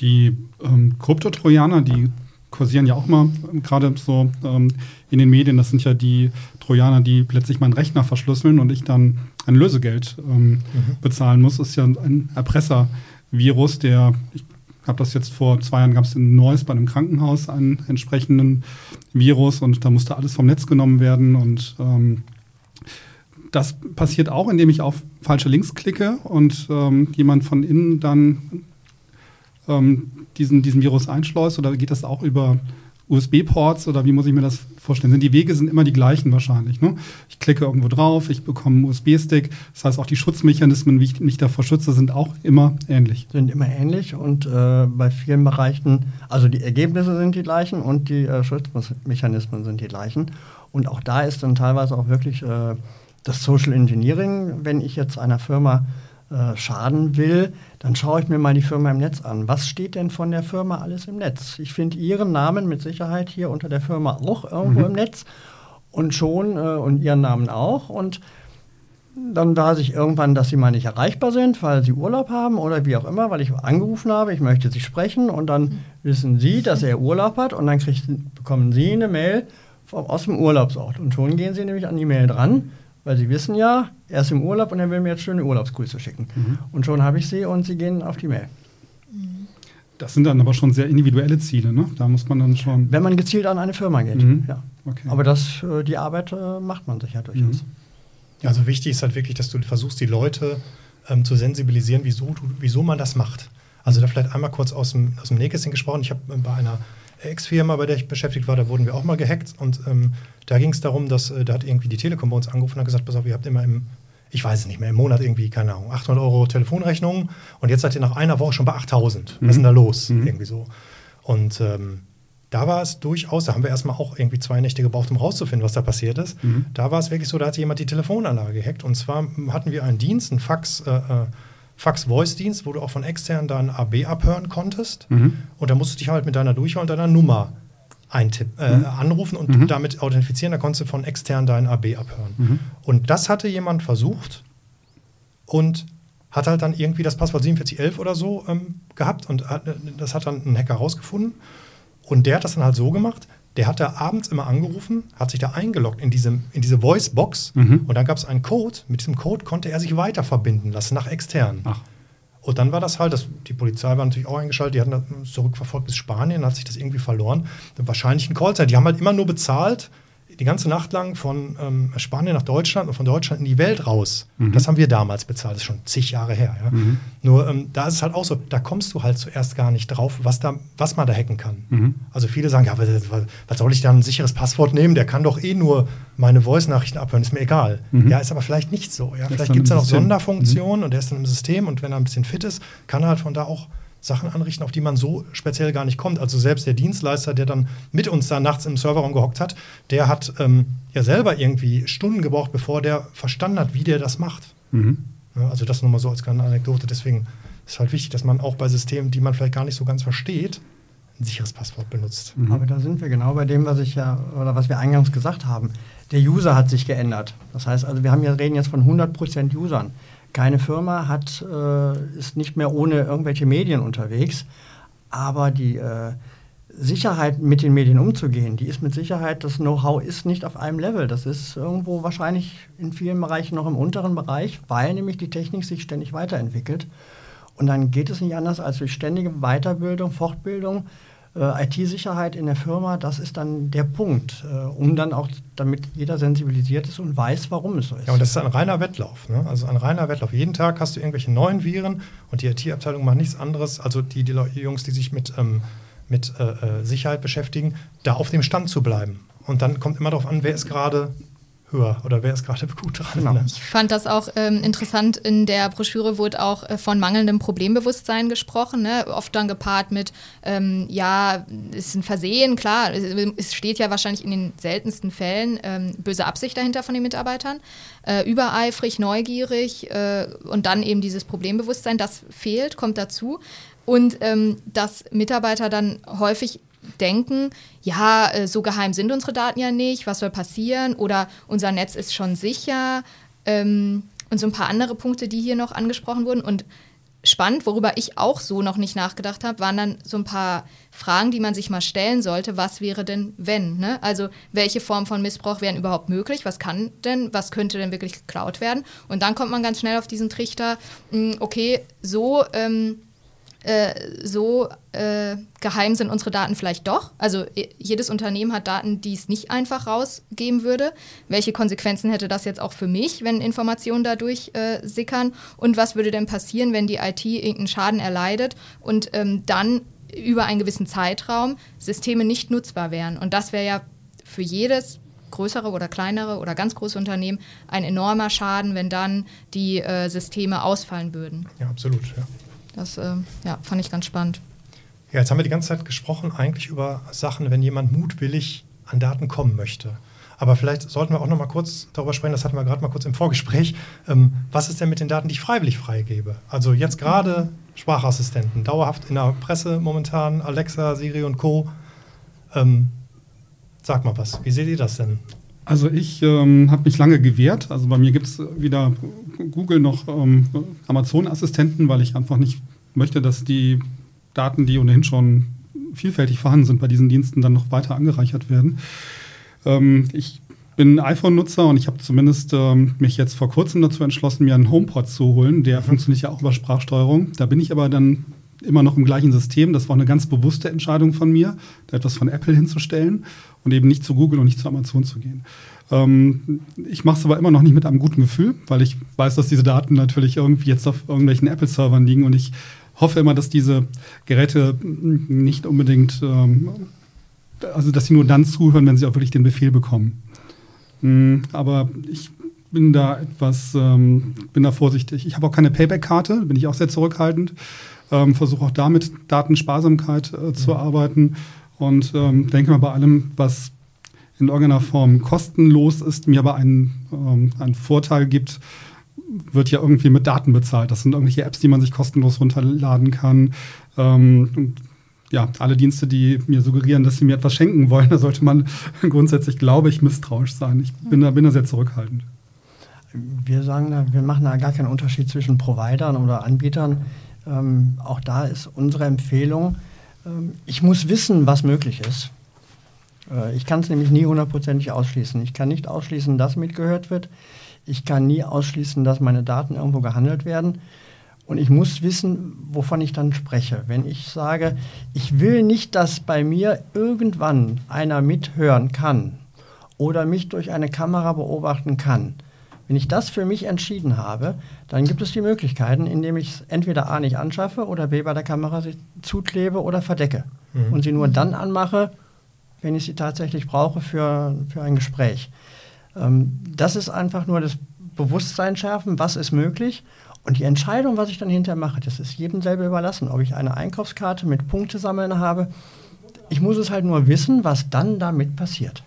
S4: Die ähm, Kryptotrojaner, die kursieren ja auch mal ähm, gerade so ähm, in den Medien. Das sind ja die Trojaner, die plötzlich meinen Rechner verschlüsseln und ich dann ein Lösegeld ähm, mhm. bezahlen muss. Das ist ja ein Erpresservirus, der, ich habe das jetzt vor zwei Jahren, gab es in Neuss bei einem Krankenhaus einen entsprechenden Virus und da musste alles vom Netz genommen werden und ähm, das passiert auch, indem ich auf falsche Links klicke und ähm, jemand von innen dann ähm, diesen, diesen Virus einschleust oder geht das auch über USB-Ports oder wie muss ich mir das vorstellen? Sind die Wege sind immer die gleichen wahrscheinlich. Ne? Ich klicke irgendwo drauf, ich bekomme einen USB-Stick. Das heißt, auch die Schutzmechanismen, wie ich mich davor schütze, sind auch immer ähnlich.
S2: Sind immer ähnlich und äh, bei vielen Bereichen, also die Ergebnisse sind die gleichen und die äh, Schutzmechanismen sind die gleichen. Und auch da ist dann teilweise auch wirklich äh, das Social Engineering, wenn ich jetzt einer Firma äh, schaden will, dann schaue ich mir mal die Firma im Netz an. Was steht denn von der Firma alles im Netz? Ich finde Ihren Namen mit Sicherheit hier unter der Firma auch irgendwo mhm. im Netz und schon äh, und Ihren Namen auch. Und dann weiß ich irgendwann, dass Sie mal nicht erreichbar sind, weil Sie Urlaub haben oder wie auch immer, weil ich angerufen habe, ich möchte Sie sprechen und dann mhm. wissen Sie, dass er Urlaub hat und dann kriegt, bekommen Sie eine Mail vom, aus dem Urlaubsort und schon gehen Sie nämlich an die Mail dran weil sie wissen ja, er ist im Urlaub und er will mir jetzt schöne Urlaubsgrüße schicken. Mhm. Und schon habe ich sie und sie gehen auf die Mail.
S4: Das sind dann aber schon sehr individuelle Ziele, ne? Da muss man dann schon.
S2: Wenn man gezielt an eine Firma geht, mhm. ja. Okay. Aber das, äh, die Arbeit äh, macht man sich ja durchaus. Mhm.
S1: Also wichtig ist halt wirklich, dass du versuchst, die Leute ähm, zu sensibilisieren, wieso, du, wieso man das macht. Also da vielleicht einmal kurz aus dem, aus dem Nähkästchen gesprochen. Ich habe äh, bei einer Ex-Firma, bei der ich beschäftigt war, da wurden wir auch mal gehackt und ähm, da ging es darum, dass äh, da hat irgendwie die Telekom bei uns angerufen und hat gesagt, pass auf, ihr habt immer im, ich weiß es nicht mehr, im Monat irgendwie, keine Ahnung, 800 Euro Telefonrechnungen und jetzt seid ihr nach einer Woche schon bei 8000. Mhm. Was ist denn da los? Mhm. Irgendwie so. Und ähm, da war es durchaus, da haben wir erstmal auch irgendwie zwei Nächte gebraucht, um rauszufinden, was da passiert ist. Mhm. Da war es wirklich so, da hat jemand die Telefonanlage gehackt und zwar hatten wir einen Dienst, einen Fax, äh, äh Fax-Voice-Dienst, wo du auch von extern dein AB abhören konntest. Mhm. Und da musstest du dich halt mit deiner Durchwahl und deiner Nummer eintipp, äh, mhm. anrufen und mhm. damit authentifizieren. Da konntest du von extern dein AB abhören. Mhm. Und das hatte jemand versucht und hat halt dann irgendwie das Passwort 4711 oder so ähm, gehabt und hat, das hat dann ein Hacker rausgefunden. Und der hat das dann halt so gemacht, der hat da abends immer angerufen, hat sich da eingeloggt in, diesem, in diese Voice-Box mhm. und dann gab es einen Code. Mit diesem Code konnte er sich weiter verbinden lassen nach extern. Ach. Und dann war das halt, das, die Polizei war natürlich auch eingeschaltet, die hatten das zurückverfolgt bis Spanien, hat sich das irgendwie verloren. Wahrscheinlich ein Callcenter. Die haben halt immer nur bezahlt, die ganze Nacht lang von ähm, Spanien nach Deutschland und von Deutschland in die Welt raus. Mhm. Das haben wir damals bezahlt, das ist schon zig Jahre her. Ja? Mhm. Nur ähm, da ist es halt auch so, da kommst du halt zuerst gar nicht drauf, was, da, was man da hacken kann. Mhm. Also viele sagen, ja, was, was, soll ich da ein sicheres Passwort nehmen? Der kann doch eh nur meine Voice-Nachrichten abhören, ist mir egal. Mhm. Ja, ist aber vielleicht nicht so. Ja? Vielleicht gibt es da noch Sonderfunktionen mhm. und der ist dann im System und wenn er ein bisschen fit ist, kann er halt von da auch Sachen anrichten, auf die man so speziell gar nicht kommt. Also selbst der Dienstleister, der dann mit uns da nachts im Serverraum gehockt hat, der hat ähm, ja selber irgendwie Stunden gebraucht, bevor der verstanden hat, wie der das macht. Mhm. Ja, also das nur mal so als kleine Anekdote. Deswegen ist es halt wichtig, dass man auch bei Systemen, die man vielleicht gar nicht so ganz versteht, ein sicheres Passwort benutzt.
S2: Mhm. Aber da sind wir genau bei dem, was ich ja oder was wir eingangs gesagt haben. Der User hat sich geändert. Das heißt also, wir haben ja, reden jetzt von 100% Usern. Keine Firma hat, äh, ist nicht mehr ohne irgendwelche Medien unterwegs, aber die äh, Sicherheit mit den Medien umzugehen, die ist mit Sicherheit, das Know-how ist nicht auf einem Level. Das ist irgendwo wahrscheinlich in vielen Bereichen noch im unteren Bereich, weil nämlich die Technik sich ständig weiterentwickelt. Und dann geht es nicht anders als durch ständige Weiterbildung, Fortbildung, äh, IT-Sicherheit in der Firma, das ist dann der Punkt, äh, um dann auch, damit jeder sensibilisiert ist und weiß, warum es so ist.
S1: Ja, und das ist ein reiner Wettlauf. Ne? Also ein reiner Wettlauf. Jeden Tag hast du irgendwelche neuen Viren und die IT-Abteilung macht nichts anderes, also die, die Jungs, die sich mit, ähm, mit äh, äh, Sicherheit beschäftigen, da auf dem Stand zu bleiben. Und dann kommt immer darauf an, wer ist gerade höher oder wer ist gerade gut dran.
S3: Genau. Ne? Ich fand das auch ähm, interessant. In der Broschüre wurde auch äh, von mangelndem Problembewusstsein gesprochen, ne? oft dann gepaart mit, ähm, ja, ist ein Versehen, klar, es steht ja wahrscheinlich in den seltensten Fällen ähm, böse Absicht dahinter von den Mitarbeitern, äh, übereifrig, neugierig äh, und dann eben dieses Problembewusstsein, das fehlt, kommt dazu. Und ähm, dass Mitarbeiter dann häufig denken, ja, äh, so geheim sind unsere Daten ja nicht, was soll passieren oder unser Netz ist schon sicher ähm, und so ein paar andere Punkte, die hier noch angesprochen wurden. Und spannend, worüber ich auch so noch nicht nachgedacht habe, waren dann so ein paar Fragen, die man sich mal stellen sollte. Was wäre denn, wenn? Ne? Also welche Form von Missbrauch wären überhaupt möglich? Was kann denn, was könnte denn wirklich geklaut werden? Und dann kommt man ganz schnell auf diesen Trichter, hm, okay, so... Ähm, äh, so äh, geheim sind unsere Daten vielleicht doch. Also jedes Unternehmen hat Daten, die es nicht einfach rausgeben würde. Welche Konsequenzen hätte das jetzt auch für mich, wenn Informationen dadurch äh, sickern? Und was würde denn passieren, wenn die IT irgendeinen Schaden erleidet und ähm, dann über einen gewissen Zeitraum Systeme nicht nutzbar wären? Und das wäre ja für jedes größere oder kleinere oder ganz große Unternehmen ein enormer Schaden, wenn dann die äh, Systeme ausfallen würden.
S1: Ja, absolut. Ja.
S3: Das äh, ja, fand ich ganz spannend.
S1: Ja, jetzt haben wir die ganze Zeit gesprochen eigentlich über Sachen, wenn jemand mutwillig an Daten kommen möchte. Aber vielleicht sollten wir auch noch mal kurz darüber sprechen, das hatten wir gerade mal kurz im Vorgespräch. Ähm, was ist denn mit den Daten, die ich freiwillig freigebe? Also jetzt gerade Sprachassistenten, dauerhaft in der Presse momentan, Alexa, Siri und Co. Ähm, sag mal was, wie seht ihr das denn?
S4: Also ich ähm, habe mich lange gewehrt. Also bei mir gibt es weder Google noch ähm, Amazon-Assistenten, weil ich einfach nicht möchte, dass die Daten, die ohnehin schon vielfältig vorhanden sind bei diesen Diensten, dann noch weiter angereichert werden. Ähm, ich bin iPhone-Nutzer und ich habe zumindest ähm, mich jetzt vor kurzem dazu entschlossen, mir einen HomePod zu holen. Der mhm. funktioniert ja auch über Sprachsteuerung. Da bin ich aber dann immer noch im gleichen System. Das war eine ganz bewusste Entscheidung von mir, da etwas von Apple hinzustellen und eben nicht zu Google und nicht zu Amazon zu gehen. Ähm, ich mache es aber immer noch nicht mit einem guten Gefühl, weil ich weiß, dass diese Daten natürlich irgendwie jetzt auf irgendwelchen Apple-Servern liegen und ich hoffe immer, dass diese Geräte nicht unbedingt, ähm, also dass sie nur dann zuhören, wenn sie auch wirklich den Befehl bekommen. Mhm, aber ich bin da etwas, ähm, bin da vorsichtig. Ich habe auch keine Payback-Karte, bin ich auch sehr zurückhaltend. Ähm, Versuche auch da mit Datensparsamkeit äh, zu mhm. arbeiten und ähm, denke mal bei allem, was in irgendeiner Form kostenlos ist, mir aber einen, ähm, einen Vorteil gibt, wird ja irgendwie mit Daten bezahlt. Das sind irgendwelche Apps, die man sich kostenlos runterladen kann. Ähm, ja, alle Dienste, die mir suggerieren, dass sie mir etwas schenken wollen, da sollte man grundsätzlich, glaube ich, misstrauisch sein. Ich bin da, bin da sehr zurückhaltend.
S2: Wir sagen da, wir machen da gar keinen Unterschied zwischen Providern oder Anbietern. Ähm, auch da ist unsere Empfehlung, ich muss wissen, was möglich ist. Äh, ich kann es nämlich nie hundertprozentig ausschließen. Ich kann nicht ausschließen, dass mitgehört wird. Ich kann nie ausschließen, dass meine Daten irgendwo gehandelt werden. Und ich muss wissen, wovon ich dann spreche. Wenn ich sage, ich will nicht, dass bei mir irgendwann einer mithören kann oder mich durch eine Kamera beobachten kann, wenn ich das für mich entschieden habe, dann gibt es die Möglichkeiten, indem ich es entweder A nicht anschaffe oder B bei der Kamera zuklebe oder verdecke mhm. und sie nur dann anmache, wenn ich sie tatsächlich brauche für, für ein Gespräch. Ähm, das ist einfach nur das Bewusstsein schärfen, was ist möglich. Und die Entscheidung, was ich dann hinterher mache, das ist jedem selber überlassen. Ob ich eine Einkaufskarte mit Punkte sammeln habe, ich muss es halt nur wissen, was dann damit passiert.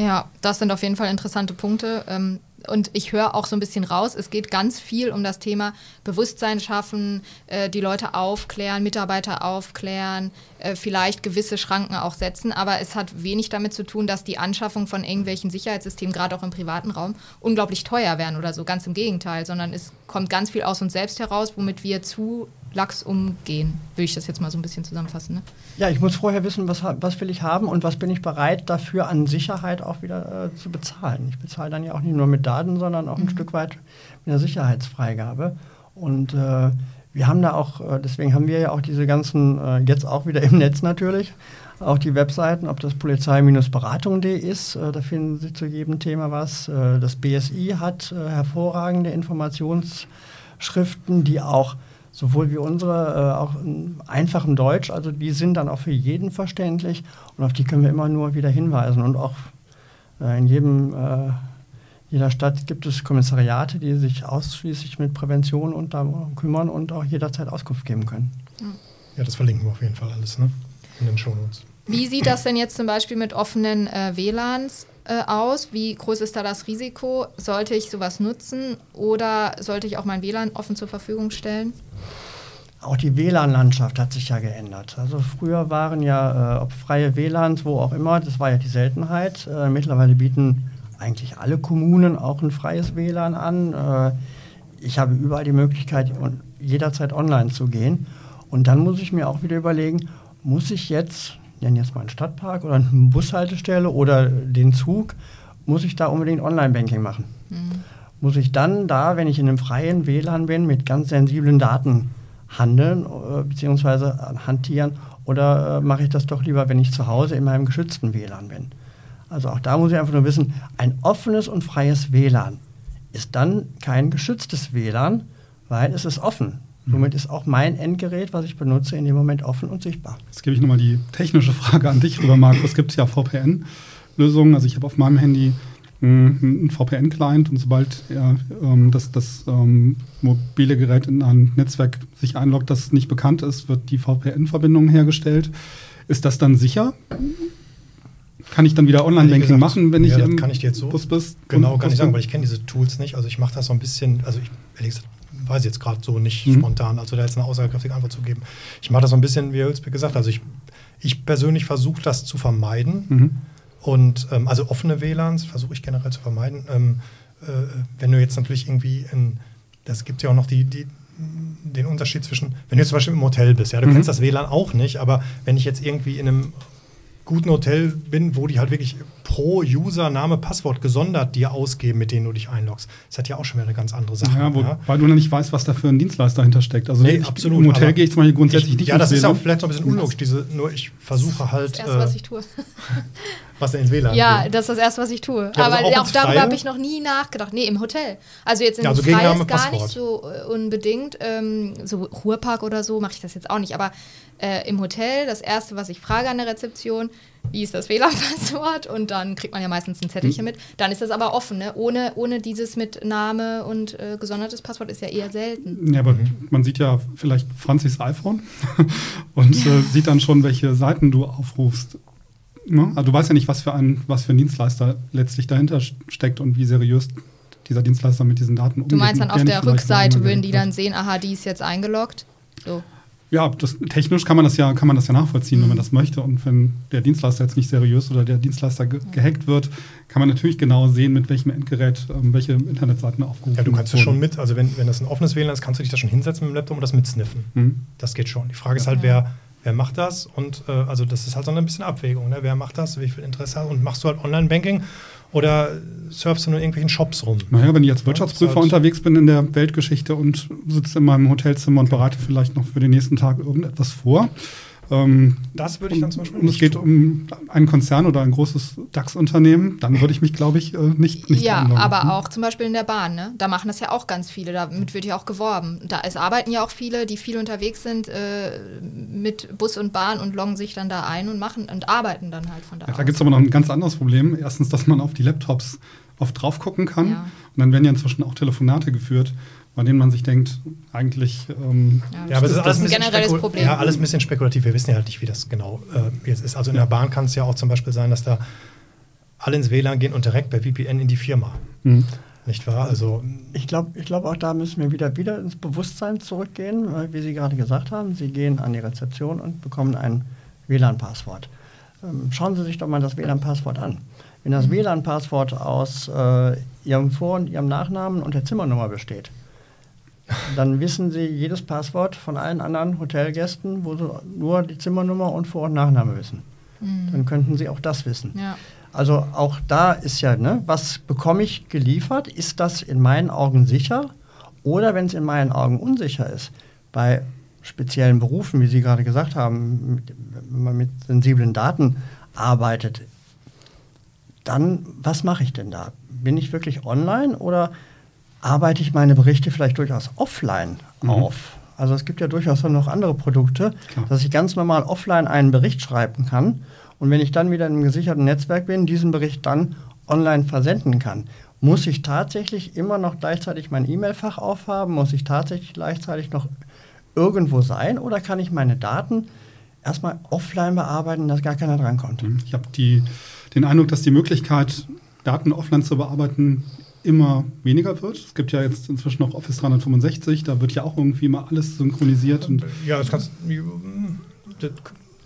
S3: Ja, das sind auf jeden Fall interessante Punkte. Ähm, und ich höre auch so ein bisschen raus, es geht ganz viel um das Thema Bewusstsein schaffen, äh, die Leute aufklären, Mitarbeiter aufklären, äh, vielleicht gewisse Schranken auch setzen, aber es hat wenig damit zu tun, dass die Anschaffung von irgendwelchen Sicherheitssystemen, gerade auch im privaten Raum, unglaublich teuer werden oder so, ganz im Gegenteil, sondern es kommt ganz viel aus uns selbst heraus, womit wir zu lax umgehen, würde ich das jetzt mal so ein bisschen zusammenfassen. Ne?
S2: Ja, ich muss vorher wissen, was, was will ich haben und was bin ich bereit dafür an Sicherheit auch wieder äh, zu bezahlen. Ich bezahle dann ja auch nicht nur mit Daten, sondern auch ein mhm. Stück weit mit der Sicherheitsfreigabe. Und äh, wir haben da auch, äh, deswegen haben wir ja auch diese ganzen, äh, jetzt auch wieder im Netz natürlich, auch die Webseiten, ob das polizei-beratung.de ist, äh, da finden Sie zu jedem Thema was. das BSI hat hervorragende Informationsschriften, die auch sowohl wie unsere, auch in einfachem Deutsch, also die sind dann auch für jeden verständlich und auf die können wir immer nur wieder hinweisen und auch in jedem jeder Stadt gibt es Kommissariate, die sich ausschließlich mit Prävention und darum kümmern und auch jederzeit Auskunft geben können.
S1: Ja, das verlinken wir auf jeden Fall alles ne? in den Shownotes.
S3: Wie sieht das denn jetzt zum Beispiel mit offenen äh, WLANs äh, aus? Wie groß ist da das Risiko? Sollte ich sowas nutzen oder sollte ich auch mein WLAN offen zur Verfügung stellen?
S2: Auch die WLAN-Landschaft hat sich ja geändert. Also früher waren ja äh, ob freie WLANs, wo auch immer, das war ja die Seltenheit. Äh, mittlerweile bieten eigentlich alle Kommunen auch ein freies WLAN an. Äh, ich habe überall die Möglichkeit, jederzeit online zu gehen. Und dann muss ich mir auch wieder überlegen, muss ich jetzt, nenne jetzt mal einen Stadtpark oder eine Bushaltestelle oder den Zug, muss ich da unbedingt Online-Banking machen? Mhm. Muss ich dann da, wenn ich in einem freien WLAN bin, mit ganz sensiblen Daten handeln äh, bzw. hantieren? Oder äh, mache ich das doch lieber, wenn ich zu Hause in meinem geschützten WLAN bin? Also auch da muss ich einfach nur wissen, ein offenes und freies WLAN ist dann kein geschütztes WLAN, weil es ist offen. Somit ist auch mein Endgerät, was ich benutze, in dem Moment offen und sichtbar.
S4: Jetzt gebe ich nochmal die technische Frage an dich rüber, Markus. Gibt es ja VPN-Lösungen? Also ich habe auf meinem Handy hm, einen VPN-Client und sobald ja, ähm, das, das ähm, mobile Gerät in ein Netzwerk sich einloggt, das nicht bekannt ist, wird die VPN-Verbindung hergestellt. Ist das dann sicher? kann ich dann wieder Online-Banking machen, wenn
S1: ja,
S4: ich
S1: im kann ich dir jetzt so
S4: Bus bist?
S1: Genau, kann ich sagen, weil ich kenne diese Tools nicht. Also ich mache das so ein bisschen, also ich ehrlich gesagt, weiß jetzt gerade so nicht mhm. spontan, also da jetzt eine aussagekräftige Antwort zu geben. Ich mache das so ein bisschen, wie Herr Hülsbeck gesagt also ich, ich persönlich versuche das zu vermeiden. Mhm. Und ähm, also offene WLANs versuche ich generell zu vermeiden. Ähm, äh, wenn du jetzt natürlich irgendwie in, das gibt ja auch noch die, die, den Unterschied zwischen, wenn du zum Beispiel im Hotel bist, ja, du mhm. kennst das WLAN auch nicht, aber wenn ich jetzt irgendwie in einem guten Hotel bin, wo die halt wirklich pro User Name, Passwort gesondert dir ausgeben, mit denen du dich einloggst. Das hat ja auch schon wieder eine ganz andere Sache.
S4: Ja, wo, ja. weil du noch nicht weißt, was da für ein Dienstleister hintersteckt.
S1: Also nee, ich, absolut.
S4: Im Hotel gehe ich zum Beispiel grundsätzlich
S1: ich,
S4: nicht
S1: Ja, das ist auch vielleicht so ein bisschen unlogisch. Diese, nur ich versuche halt.
S3: Das erste, äh, was ich tue.
S1: was denn ins WLAN?
S3: Ja, das ist das erste, was ich tue. Ja, Aber auch, auch darüber habe ich noch nie nachgedacht. Nee, im Hotel. Also jetzt im ja, also Freies gar nicht so äh, unbedingt. Ähm, so Ruhrpark oder so mache ich das jetzt auch nicht. Aber äh, im Hotel, das erste, was ich frage an der Rezeption, wie ist das WLAN-Passwort? Und dann kriegt man ja meistens ein Zettelchen mhm. mit. Dann ist das aber offen, ne? ohne, ohne dieses mit Name und äh, gesondertes Passwort ist ja eher selten.
S4: Ja, aber man sieht ja vielleicht Franzis iPhone und äh, sieht dann schon, welche Seiten du aufrufst. Ne? Also du weißt ja nicht, was für, ein, was für ein Dienstleister letztlich dahinter steckt und wie seriös dieser Dienstleister mit diesen Daten umgeht.
S3: Du meinst dann auf der Rückseite würden die dann sehen, aha, die ist jetzt eingeloggt? So.
S4: Ja, das, technisch kann man das ja, kann man das ja nachvollziehen, wenn man mhm. das möchte. Und wenn der Dienstleister jetzt nicht seriös oder der Dienstleister ge gehackt wird, kann man natürlich genau sehen, mit welchem Endgerät ähm, welche Internetseiten aufgerufen werden.
S1: Ja, du kannst es schon mit, also wenn, wenn das ein offenes WLAN ist, kannst du dich da schon hinsetzen mit dem Laptop und das mitsniffen. Mhm. Das geht schon. Die Frage ist halt, wer, wer macht das? Und äh, also das ist halt so ein bisschen Abwägung. Ne? Wer macht das? Wie viel Interesse hat? Und machst du halt Online-Banking? Oder surfst du nur in irgendwelchen Shops rum?
S4: Naja, wenn ich als Wirtschaftsprüfer halt unterwegs bin in der Weltgeschichte und sitze in meinem Hotelzimmer und berate vielleicht noch für den nächsten Tag irgendetwas vor,
S1: ähm, das würde ich dann zum Beispiel.
S4: Und es geht um einen Konzern oder ein großes DAX-Unternehmen, dann würde ich mich, glaube ich, äh, nicht, nicht
S3: Ja, aber auch zum Beispiel in der Bahn, ne? Da machen das ja auch ganz viele, damit wird ja auch geworben. Da es arbeiten ja auch viele, die viel unterwegs sind äh, mit Bus und Bahn und loggen sich dann da ein und machen und arbeiten dann halt von da.
S4: Ja, da gibt es aber noch ein ganz anderes Problem. Erstens, dass man auf die Laptops oft drauf gucken kann. Ja. Und dann werden ja inzwischen auch Telefonate geführt bei denen man sich denkt, eigentlich. Ähm,
S1: ja, aber es ist alles ein, ein generelles Problem. Ja, alles ein bisschen spekulativ. Wir wissen ja halt nicht, wie das genau äh, jetzt ist. Also in der Bahn kann es ja auch zum Beispiel sein, dass da alle ins WLAN gehen und direkt per VPN in die Firma. Mhm. Nicht wahr? Also
S2: Ich glaube ich glaub, auch da müssen wir wieder, wieder ins Bewusstsein zurückgehen, weil, wie Sie gerade gesagt haben, Sie gehen an die Rezeption und bekommen ein WLAN-Passwort. Ähm, schauen Sie sich doch mal das WLAN-Passwort an. Wenn das WLAN-Passwort aus äh, Ihrem Vor- und Ihrem Nachnamen und der Zimmernummer besteht, dann wissen Sie jedes Passwort von allen anderen Hotelgästen, wo Sie nur die Zimmernummer und Vor- und Nachname wissen. Dann könnten Sie auch das wissen.
S3: Ja.
S2: Also auch da ist ja, ne, was bekomme ich geliefert? Ist das in meinen Augen sicher? Oder wenn es in meinen Augen unsicher ist, bei speziellen Berufen, wie Sie gerade gesagt haben, mit, wenn man mit sensiblen Daten arbeitet, dann was mache ich denn da? Bin ich wirklich online oder arbeite ich meine Berichte vielleicht durchaus offline
S4: Mhm.
S2: auf? Also es gibt ja durchaus noch andere Produkte,
S4: Klar.
S2: dass ich ganz normal offline einen Bericht schreiben kann und wenn ich dann wieder in einem gesicherten Netzwerk bin, diesen Bericht dann online versenden kann. Muss ich tatsächlich immer noch gleichzeitig mein E-Mail-Fach aufhaben? Muss ich tatsächlich gleichzeitig noch irgendwo sein? Oder kann ich meine Daten erstmal offline bearbeiten, dass gar keiner drankommt?
S4: Ich habe den Eindruck, dass die Möglichkeit, Daten offline zu bearbeiten, immer weniger wird. Es gibt ja jetzt inzwischen noch Office 365, da wird ja auch irgendwie mal alles synchronisiert. Und
S1: Ja, das kannst das-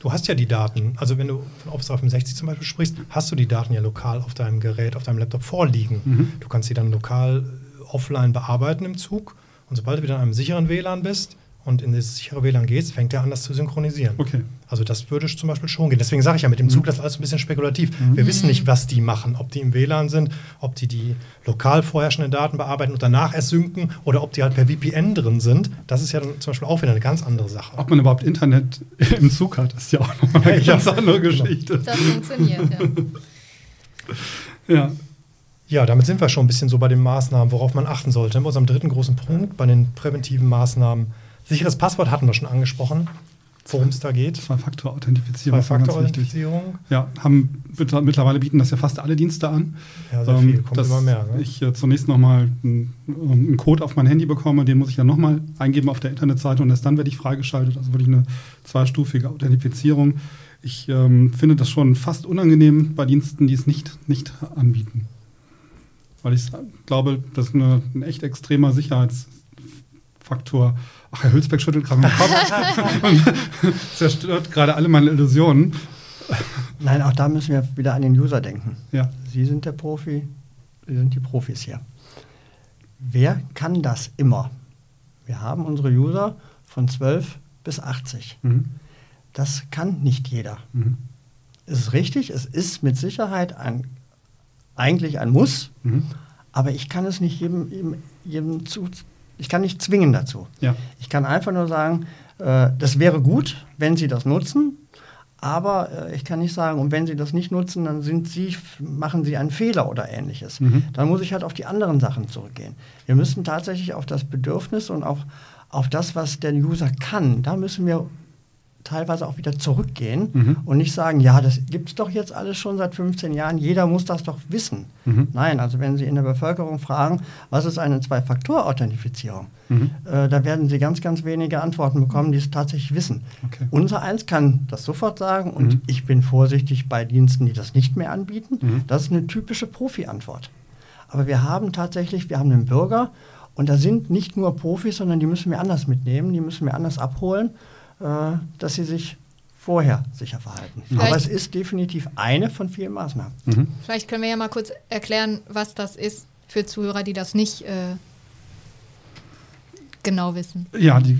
S1: Du hast ja die Daten. Also wenn du von Office 365 zum Beispiel sprichst, hast du die Daten ja lokal auf deinem Gerät, auf deinem Laptop vorliegen.
S4: Mhm.
S1: Du kannst sie dann lokal äh, offline bearbeiten im Zug. Und sobald du wieder in einem sicheren WLAN bist und in das sichere WLAN gehst, fängt er an, das zu synchronisieren.
S4: okay.
S1: Also das würde zum Beispiel schon gehen. Deswegen sage ich ja, mit dem Zug, das ist alles ein bisschen spekulativ. Wir wissen nicht, was die machen. Ob die im WLAN sind, ob die die lokal vorherrschenden Daten bearbeiten und danach erst synken oder ob die halt per VPN drin sind. Das ist ja dann zum Beispiel auch wieder eine ganz andere Sache.
S4: Ob man überhaupt Internet im Zug hat, ist ja auch nochmal eine
S1: Ja,
S4: ganz andere Geschichte.
S3: Das funktioniert, ja.
S4: Ja.
S1: Ja, damit sind wir schon ein bisschen so bei den Maßnahmen, worauf man achten sollte. Bei unserem dritten großen Punkt, bei den präventiven Maßnahmen. Sicheres Passwort hatten wir schon angesprochen, worum es da geht.
S4: Zwei-Faktor-Authentifizierung.
S1: Zwei-Faktor-Authentifizierung.
S4: Ja, haben mittlerweile bieten das ja fast alle Dienste an.
S1: Ja, sehr
S4: Ähm,
S1: viel, kommt
S4: dass
S1: immer mehr. Ne?
S4: Ich äh, zunächst nochmal einen, einen Code auf mein Handy bekomme, den muss ich dann nochmal eingeben auf der Internetseite und erst dann werde ich freigeschaltet. Also wirklich eine zweistufige Authentifizierung. Ich ähm, finde das schon fast unangenehm bei Diensten, die es nicht, nicht anbieten. Weil ich glaube, das ist eine, ein echt extremer Sicherheitsfaktor. Ach, Herr Hülsbeck schüttelt gerade den Kopf und zerstört gerade alle meine Illusionen.
S2: Nein, auch da müssen wir wieder an den User denken.
S4: Ja.
S2: Sie sind der Profi, Sie sind die Profis hier. Wer kann das immer? Wir haben unsere User von 12 bis 80.
S4: Mhm.
S2: Das kann nicht jeder.
S4: Mhm.
S2: Es ist richtig, es ist mit Sicherheit ein, eigentlich ein Muss,
S4: Mhm.
S2: aber ich kann es nicht jedem, jedem, jedem zu, ich kann nicht zwingen dazu.
S4: Ja.
S2: Ich kann einfach nur sagen, äh, das wäre gut, wenn Sie das nutzen, aber äh, ich kann nicht sagen, und wenn Sie das nicht nutzen, dann sind Sie, machen Sie einen Fehler oder ähnliches.
S4: Mhm.
S2: Dann muss ich halt auf die anderen Sachen zurückgehen. Wir müssen tatsächlich auf das Bedürfnis und auch auf das, was der User kann, da müssen wir teilweise auch wieder zurückgehen
S4: Mhm.
S2: und nicht sagen, ja, das gibt es doch jetzt alles schon seit 15 Jahren, jeder muss das doch wissen.
S4: Mhm.
S2: Nein, also wenn Sie in der Bevölkerung fragen, was ist eine Zwei-Faktor-Authentifizierung,
S4: Mhm.
S2: äh, da werden Sie ganz, ganz wenige Antworten bekommen, die es tatsächlich wissen.
S4: Okay.
S2: Unser eins kann das sofort sagen und
S4: Mhm.
S2: ich bin vorsichtig bei Diensten, die das nicht mehr anbieten.
S4: Mhm.
S2: Das ist eine typische Profi-Antwort. Aber wir haben tatsächlich, wir haben einen Bürger und da sind nicht nur Profis, sondern die müssen wir anders mitnehmen, die müssen wir anders abholen, dass sie sich vorher sicher verhalten.
S3: Vielleicht-
S2: Aber es ist definitiv eine von vielen Maßnahmen.
S4: Mhm.
S3: Vielleicht können wir ja mal kurz erklären, was das ist für Zuhörer, die das nicht äh, genau wissen.
S4: Ja, die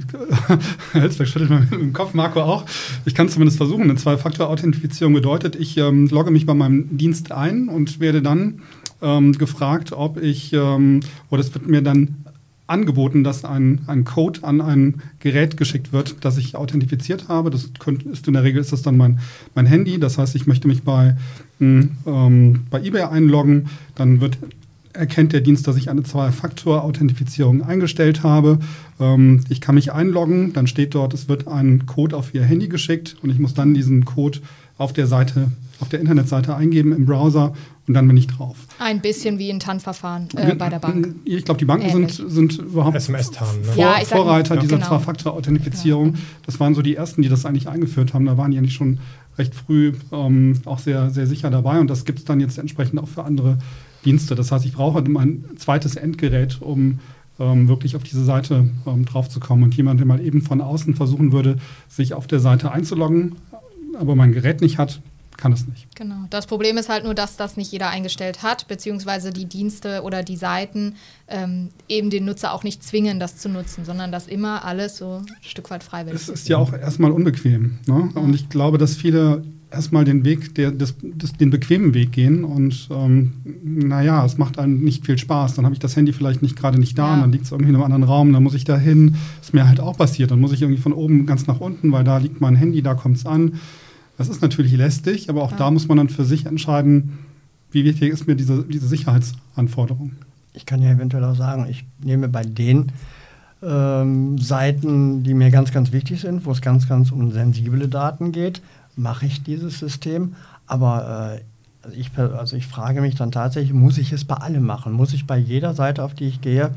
S4: Helsbeck schüttelt mal mit dem Kopf, Marco auch. Ich kann zumindest versuchen. Eine Zwei-Faktor-Authentifizierung bedeutet, ich ähm, logge mich bei meinem Dienst ein und werde dann ähm, gefragt, ob ich, ähm, oder es wird mir dann angeboten, dass ein, ein Code an ein Gerät geschickt wird, das ich authentifiziert habe. Das könnt, ist in der Regel ist das dann mein, mein Handy. Das heißt, ich möchte mich bei, mh, ähm, bei eBay einloggen. Dann wird erkennt der Dienst, dass ich eine Zwei-Faktor-Authentifizierung eingestellt habe. Ähm, ich kann mich einloggen, dann steht dort, es wird ein Code auf Ihr Handy geschickt und ich muss dann diesen Code auf der Seite, auf der Internetseite eingeben im Browser und dann bin ich drauf.
S3: Ein bisschen wie ein TAN-Verfahren äh, bei der Bank.
S4: Ich glaube, die Banken sind,
S3: Ähnlich.
S4: sind überhaupt
S1: SMS-TAN, ne?
S4: Vor,
S3: Ja,
S4: Vorreiter
S3: ja.
S4: dieser
S3: Genau.
S4: Zwei-Faktor-Authentifizierung. Das waren so die ersten, die das eigentlich eingeführt haben. Da waren die eigentlich schon recht früh ähm, auch sehr, sehr sicher dabei und das gibt es dann jetzt entsprechend auch für andere Dienste. Das heißt, ich brauche mein zweites Endgerät, um ähm, wirklich auf diese Seite ähm, draufzukommen. Und jemand, der mal eben von außen versuchen würde, sich auf der Seite einzuloggen, aber mein Gerät nicht hat, kann es nicht.
S3: Genau. Das Problem ist halt nur, dass das nicht jeder eingestellt hat, beziehungsweise die Dienste oder die Seiten ähm, eben den Nutzer auch nicht zwingen, das zu nutzen, sondern dass immer alles so ein Stück weit freiwillig
S4: ist. Es ist ja auch erstmal unbequem. Ne? Ja. Und ich glaube, dass viele erstmal den Weg, der, des, des, den bequemen Weg gehen und ähm, naja, es macht einem nicht viel Spaß. Dann habe ich das Handy vielleicht nicht gerade nicht da, ja. und dann liegt es irgendwie in einem anderen Raum, dann muss ich da hin. Ist mir halt auch passiert. Dann muss ich irgendwie von oben ganz nach unten, weil da liegt mein Handy, da kommt es an. Das ist natürlich lästig, aber auch ja. da muss man dann für sich entscheiden, wie wichtig ist mir diese, diese Sicherheitsanforderung.
S2: Ich kann ja eventuell auch sagen, ich nehme bei den ähm, Seiten, die mir ganz, ganz wichtig sind, wo es ganz, ganz um sensible Daten geht, mache ich dieses System. Aber äh, also, ich, also ich frage mich dann tatsächlich, muss ich es bei allem machen? Muss ich bei jeder Seite, auf die ich gehe,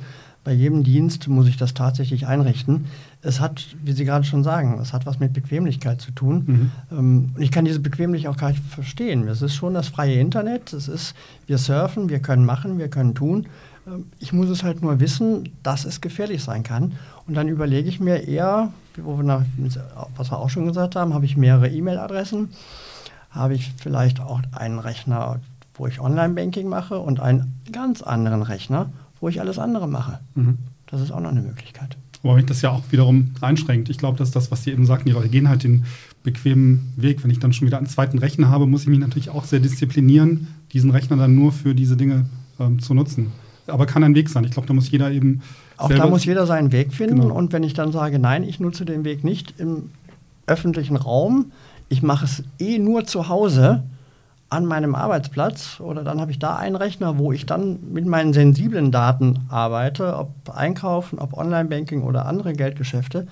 S2: bei jedem Dienst, muss ich das tatsächlich einrichten? Es hat, wie Sie gerade schon sagen, es hat was mit Bequemlichkeit zu tun. Mhm. Ähm, und ich kann diese Bequemlichkeit auch gar nicht verstehen. Es ist schon das freie Internet. Es ist, wir surfen, wir können machen, wir können tun. Ähm, ich muss es halt nur wissen, dass es gefährlich sein kann. Und dann überlege ich mir eher, wo wir nach, was wir auch schon gesagt haben, habe ich mehrere E-Mail-Adressen, habe ich vielleicht auch einen Rechner, wo ich Online-Banking mache und einen ganz anderen Rechner, wo ich alles andere mache. Mhm. Das ist auch noch eine Möglichkeit.
S4: Wobei mich das ja auch wiederum einschränkt. Ich glaube, dass das, was Sie eben sagten, die Leute gehen halt den bequemen Weg. Wenn ich dann schon wieder einen zweiten Rechner habe, muss ich mich natürlich auch sehr disziplinieren, diesen Rechner dann nur für diese Dinge ähm, zu nutzen. Aber kann ein Weg sein. Ich glaube, da muss jeder eben
S2: auch da muss jeder seinen Weg finden. Genau. Und wenn ich dann sage, nein, ich nutze den Weg nicht im öffentlichen Raum, ich mache es eh nur zu Hause an meinem Arbeitsplatz oder dann habe ich da einen Rechner, wo ich dann mit meinen sensiblen Daten arbeite, ob Einkaufen, ob Online-Banking oder andere Geldgeschäfte,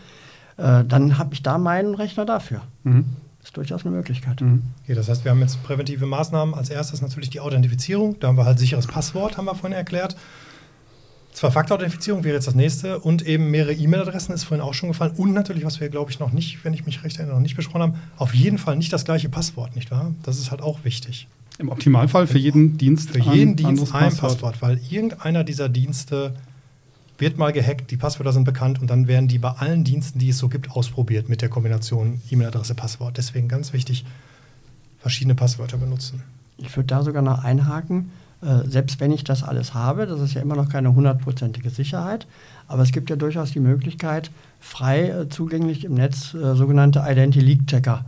S2: äh, dann habe ich da meinen Rechner dafür. Mhm. Ist durchaus eine Möglichkeit. Mhm.
S1: Okay, das heißt, wir haben jetzt präventive Maßnahmen. Als erstes natürlich die Authentifizierung. Da haben wir halt sicheres Passwort, haben wir vorhin erklärt. Zwei-Faktor-Authentifizierung wäre jetzt das nächste und eben mehrere E-Mail-Adressen ist vorhin auch schon gefallen. Und natürlich, was wir, glaube ich, noch nicht, wenn ich mich recht erinnere, noch nicht besprochen haben, auf jeden Fall nicht das gleiche Passwort, nicht wahr? Das ist halt auch wichtig.
S4: Im Optimalfall für jeden Dienst
S1: Für jeden ein Dienst ein Passwort. Passwort, weil irgendeiner dieser Dienste wird mal gehackt, die Passwörter sind bekannt und dann werden die bei allen Diensten, die es so gibt, ausprobiert mit der Kombination E-Mail-Adresse, Passwort. Deswegen ganz wichtig, verschiedene Passwörter benutzen.
S2: Ich würde da sogar noch einhaken äh, selbst wenn ich das alles habe, das ist ja immer noch keine hundertprozentige Sicherheit, aber es gibt ja durchaus die Möglichkeit, frei äh, zugänglich im Netz äh, sogenannte Identity Leak Checker.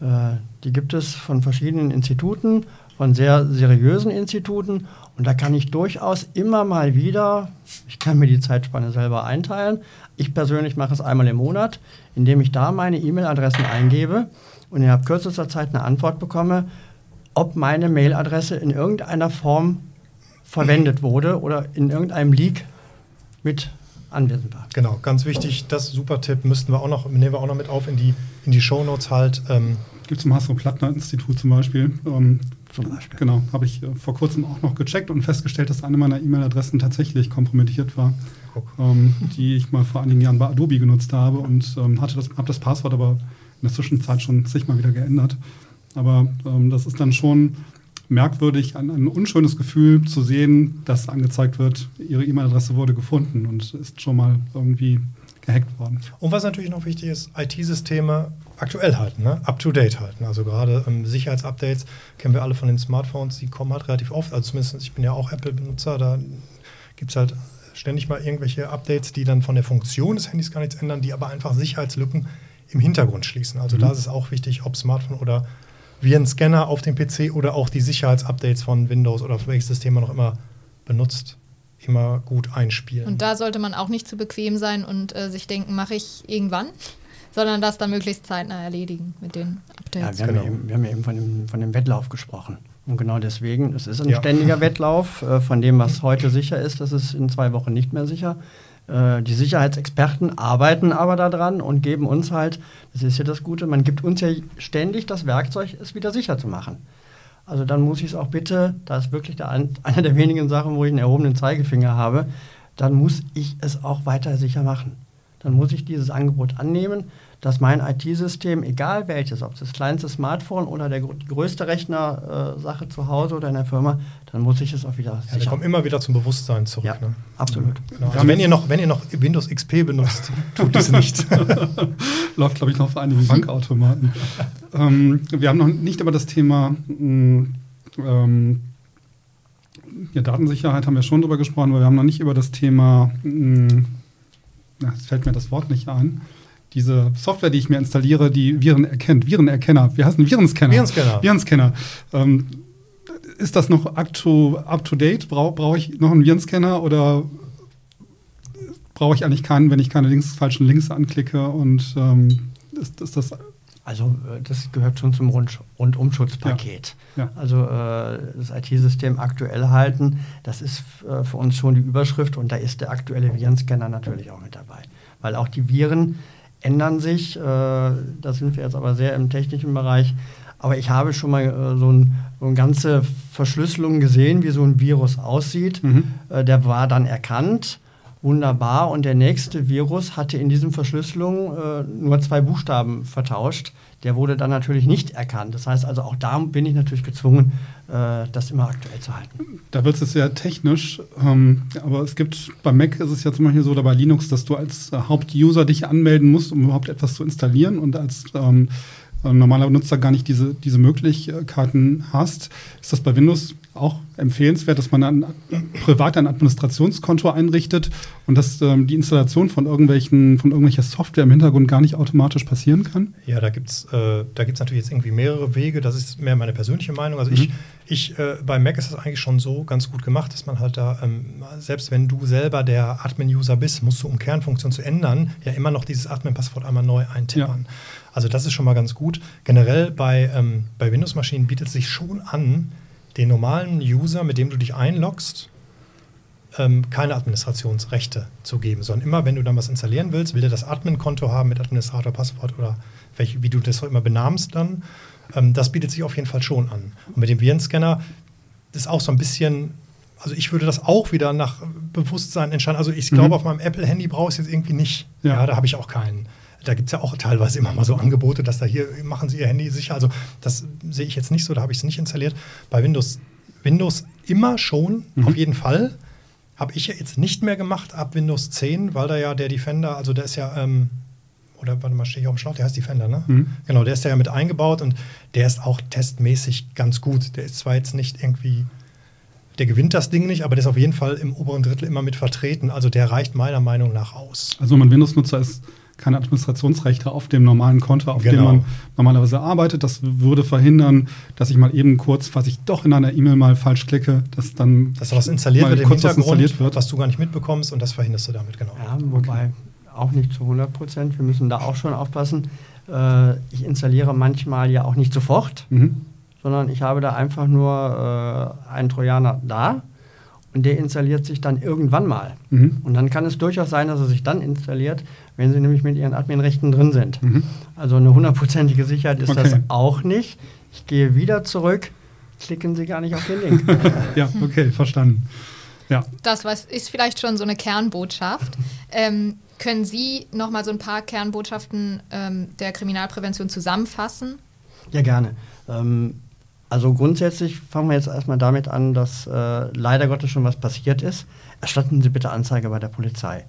S2: Äh, die gibt es von verschiedenen Instituten, von sehr seriösen Instituten und da kann ich durchaus immer mal wieder, ich kann mir die Zeitspanne selber einteilen, ich persönlich mache es einmal im Monat, indem ich da meine E-Mail-Adressen eingebe und innerhalb kürzester Zeit eine Antwort bekomme, ob meine Mailadresse in irgendeiner Form verwendet wurde oder in irgendeinem Leak mit anwesend war.
S1: Genau, ganz wichtig, das super Tipp müssten wir auch noch, nehmen wir auch noch mit auf in die, in die Shownotes halt. Ähm.
S4: Gibt es zum Hasso-Plattner-Institut zum Beispiel. Ähm, zum Beispiel. Genau, habe ich äh, vor kurzem auch noch gecheckt und festgestellt, dass eine meiner E-Mail-Adressen tatsächlich kompromittiert war, ähm, die ich mal vor einigen Jahren bei Adobe genutzt habe und ähm, hatte das, habe das Passwort aber in der Zwischenzeit schon zigmal wieder geändert. Aber ähm, das ist dann schon merkwürdig, ein, ein, unschönes Gefühl zu sehen, dass angezeigt wird, Ihre E-Mail-Adresse wurde gefunden und ist schon mal irgendwie gehackt worden.
S1: Und was natürlich noch wichtig ist, IT-Systeme aktuell halten, ne? up-to-date halten. Also gerade ähm, Sicherheitsupdates kennen wir alle von den Smartphones, die kommen halt relativ oft. Also zumindest, ich bin ja auch Apple-Benutzer, da gibt es halt ständig mal irgendwelche Updates, die dann von der Funktion des Handys gar nichts ändern, die aber einfach Sicherheitslücken im Hintergrund schließen. Also mhm. da ist es auch wichtig, ob Smartphone oder wie ein Scanner auf dem PC oder auch die Sicherheitsupdates von Windows oder welches System man noch immer benutzt, immer gut einspielen.
S3: Und da sollte man auch nicht zu bequem sein und äh, sich denken, mache ich irgendwann, sondern das dann möglichst zeitnah erledigen mit den Updates.
S2: Ja, wir, genau. haben, eben, wir haben eben von dem, von dem Wettlauf gesprochen. Und genau deswegen, es ist ein ja. ständiger Wettlauf äh, von dem, was heute sicher ist, das ist in zwei Wochen nicht mehr sicher. Äh, die Sicherheitsexperten arbeiten aber daran und geben uns halt, das ist ja das Gute, man gibt uns ja ständig das Werkzeug, es wieder sicher zu machen. Also dann muss ich es auch bitte, da ist wirklich der, eine der wenigen Sachen, wo ich einen erhobenen Zeigefinger habe, dann muss ich es auch weiter sicher machen. dann muss ich dieses Angebot annehmen, dass mein IT-System, egal welches, ob es das kleinste Smartphone oder der, die größte Rechner-Sache äh, zu Hause oder in der Firma, dann muss ich es auch wieder
S1: ja, sichern. kommt immer wieder zum Bewusstsein zurück. Ja,
S2: ne? absolut.
S1: Genau. Also wenn ihr, noch, wenn ihr noch Windows XP benutzt, tut es nicht.
S4: Läuft, glaube ich, noch vor einigen Bankautomaten. ähm, wir haben noch nicht über das Thema mh, ähm, ja, Datensicherheit haben wir schon drüber gesprochen, aber wir haben noch nicht über das Thema, mh, na, jetzt fällt mir das Wort nicht ein, diese Software, die ich mir installiere, die Viren erkennt, Virenerkenner, wie heißt ein Virenscanner?
S1: Virenscanner.
S4: Virenscanner. Ähm, ist das noch up to, up to date? Brauche brauch ich noch einen Virenscanner oder brauche ich eigentlich keinen, wenn ich keine Links, falschen Links anklicke? Und ähm, ist, ist das
S2: also äh, das gehört schon zum Rund Rundumschutzpaket. Ja. Ja. Also äh, das IT-System aktuell halten, das ist äh, für uns schon die Überschrift und da ist der aktuelle Virenscanner natürlich auch mit dabei. Weil auch die Viren ändern sich. Äh, da sind wir jetzt aber sehr im technischen Bereich. Aber ich habe schon mal äh, so, ein, so, eine ganze Verschlüsselung gesehen, wie so ein Virus aussieht. Mhm. Äh, der war dann erkannt. Wunderbar. Und der nächste Virus hatte in diesem Verschlüsselung äh, nur zwei Buchstaben vertauscht. Der wurde dann natürlich nicht erkannt. Das heißt also, auch da bin ich natürlich gezwungen, äh, das immer aktuell zu halten.
S4: Da wird es sehr technisch, ähm, aber es gibt, bei Mac ist es ja zum Beispiel so, oder bei Linux, dass du als äh, Hauptuser dich anmelden musst, um überhaupt etwas zu installieren und als ähm, äh, normaler Nutzer gar nicht diese, diese Möglichkeiten hast. Ist das bei Windows auch empfehlenswert, dass man ein, privat ein Administrationskonto einrichtet und dass ähm, die Installation von irgendwelchen von irgendwelcher Software im Hintergrund gar nicht automatisch passieren kann?
S1: Ja, da gibt es äh, natürlich jetzt irgendwie mehrere Wege. Das ist mehr meine persönliche Meinung. Also mhm. ich, ich äh, bei Mac ist das eigentlich schon so ganz gut gemacht, dass man halt da, ähm, selbst wenn du selber der Admin-User bist, musst du, um Kernfunktion zu ändern, ja immer noch dieses Admin-Passwort einmal neu eintippern. Ja. Also das ist schon mal ganz gut. Generell bei, ähm, bei Windows-Maschinen bietet es sich schon an, den normalen User, mit dem du dich einloggst, ähm, keine Administrationsrechte zu geben, sondern immer, wenn du dann was installieren willst, will der das Admin-Konto haben mit Administrator, Passwort oder welche, wie du das immer benahmst dann. Ähm, das bietet sich auf jeden Fall schon an. Und mit dem Virenscanner ist auch so ein bisschen, also ich würde das auch wieder nach Bewusstsein entscheiden. Also ich glaube, mhm. auf meinem Apple-Handy brauche ich es jetzt irgendwie nicht. Ja, ja da habe ich auch keinen. Da gibt es ja auch teilweise immer mal so Angebote, dass da hier machen Sie Ihr Handy sicher. Also das sehe ich jetzt nicht so, da habe ich es nicht installiert. Bei Windows, Windows immer schon, mhm. auf jeden Fall. Habe ich jetzt nicht mehr gemacht ab Windows 10, weil da ja der Defender, also der ist ja, ähm, oder warte mal, stehe ich auf dem Schlauch, der heißt Defender, ne? Mhm. Genau, der ist ja mit eingebaut und der ist auch testmäßig ganz gut. Der ist zwar jetzt nicht irgendwie der gewinnt das Ding nicht, aber der ist auf jeden Fall im oberen Drittel immer mit vertreten. Also der reicht meiner Meinung nach aus.
S4: Also wenn man Windows-Nutzer ist, keine Administrationsrechte auf dem normalen Konto, auf genau. dem man normalerweise arbeitet. Das würde verhindern, dass ich mal eben kurz, falls ich doch in einer E-Mail mal falsch klicke, dass dann
S1: dass was installiert wird im Hintergrund, installiert wird. was du gar nicht mitbekommst und das verhinderst du damit, genau.
S2: Ja, wobei okay. auch nicht zu 100 Prozent. Wir müssen da auch schon aufpassen. Äh, ich installiere manchmal ja auch nicht sofort, mhm. sondern ich habe da einfach nur äh, einen Trojaner da der installiert sich dann irgendwann mal. Mhm. Und dann kann es durchaus sein, dass er sich dann installiert, wenn Sie nämlich mit Ihren Adminrechten drin sind. Mhm. Also eine hundertprozentige Sicherheit ist okay. das auch nicht. Ich gehe wieder zurück, klicken Sie gar nicht auf den Link.
S4: ja, okay, verstanden. Ja.
S3: Das was ist vielleicht schon so eine Kernbotschaft. Ähm, können Sie noch mal so ein paar Kernbotschaften ähm, der Kriminalprävention zusammenfassen?
S2: Ja, gerne. Ähm, also grundsätzlich fangen wir jetzt erstmal damit an, dass äh, leider Gottes schon was passiert ist. Erstatten Sie bitte Anzeige bei der Polizei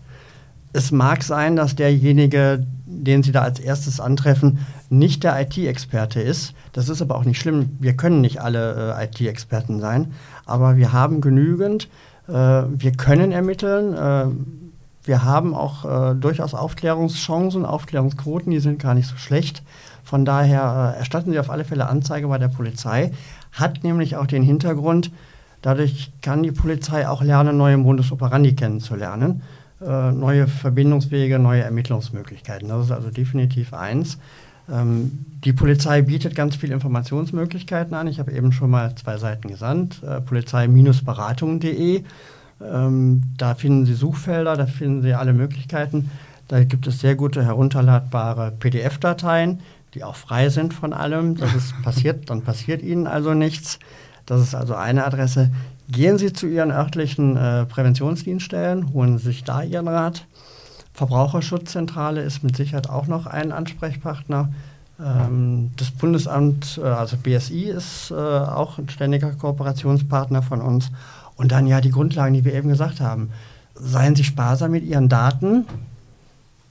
S2: es mag sein, dass derjenige, den Sie da als erstes antreffen, nicht der IT-Experte ist. Das ist aber auch nicht schlimm. Wir können nicht alle äh, IT-Experten sein, aber wir haben genügend. Äh, wir können ermitteln. Äh, wir haben auch äh, durchaus Aufklärungschancen, Aufklärungsquoten, die sind gar nicht so schlecht. Von daher äh, erstatten Sie auf alle Fälle Anzeige bei der Polizei. Hat nämlich auch den Hintergrund, dadurch kann die Polizei auch lernen, neue Modus operandi kennenzulernen. Äh, neue Verbindungswege, neue Ermittlungsmöglichkeiten. Das ist also definitiv eins. Ähm, die Polizei bietet ganz viele Informationsmöglichkeiten an. Ich habe eben schon mal zwei Seiten gesandt. Äh, Polizei-beratung.de. Ähm, da finden Sie Suchfelder, da finden Sie alle Möglichkeiten. Da gibt es sehr gute herunterladbare PDF-Dateien, die auch frei sind von allem. Das ist passiert, dann passiert Ihnen also nichts. Das ist also eine Adresse. Gehen Sie zu Ihren örtlichen äh, Präventionsdienststellen, holen Sie sich da Ihren Rat. Verbraucherschutzzentrale ist mit Sicherheit auch noch ein Ansprechpartner. Ähm, das Bundesamt, äh, also BSI, ist äh, auch ein ständiger Kooperationspartner von uns. Und dann ja die Grundlagen, die wir eben gesagt haben. Seien Sie sparsam mit Ihren Daten,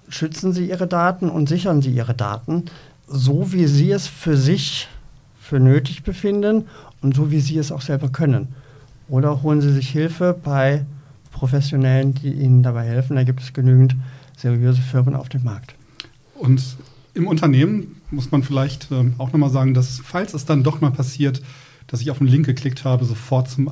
S2: schützen Sie Ihre Daten und sichern Sie Ihre Daten, so wie Sie es für sich für nötig befinden und so wie Sie es auch selber können. Oder holen Sie sich Hilfe bei Professionellen, die Ihnen dabei helfen. Da gibt es genügend seriöse Firmen auf dem Markt.
S4: Und im Unternehmen muss man vielleicht äh, auch nochmal sagen, dass falls es dann doch mal passiert, dass ich auf einen Link geklickt habe, sofort zum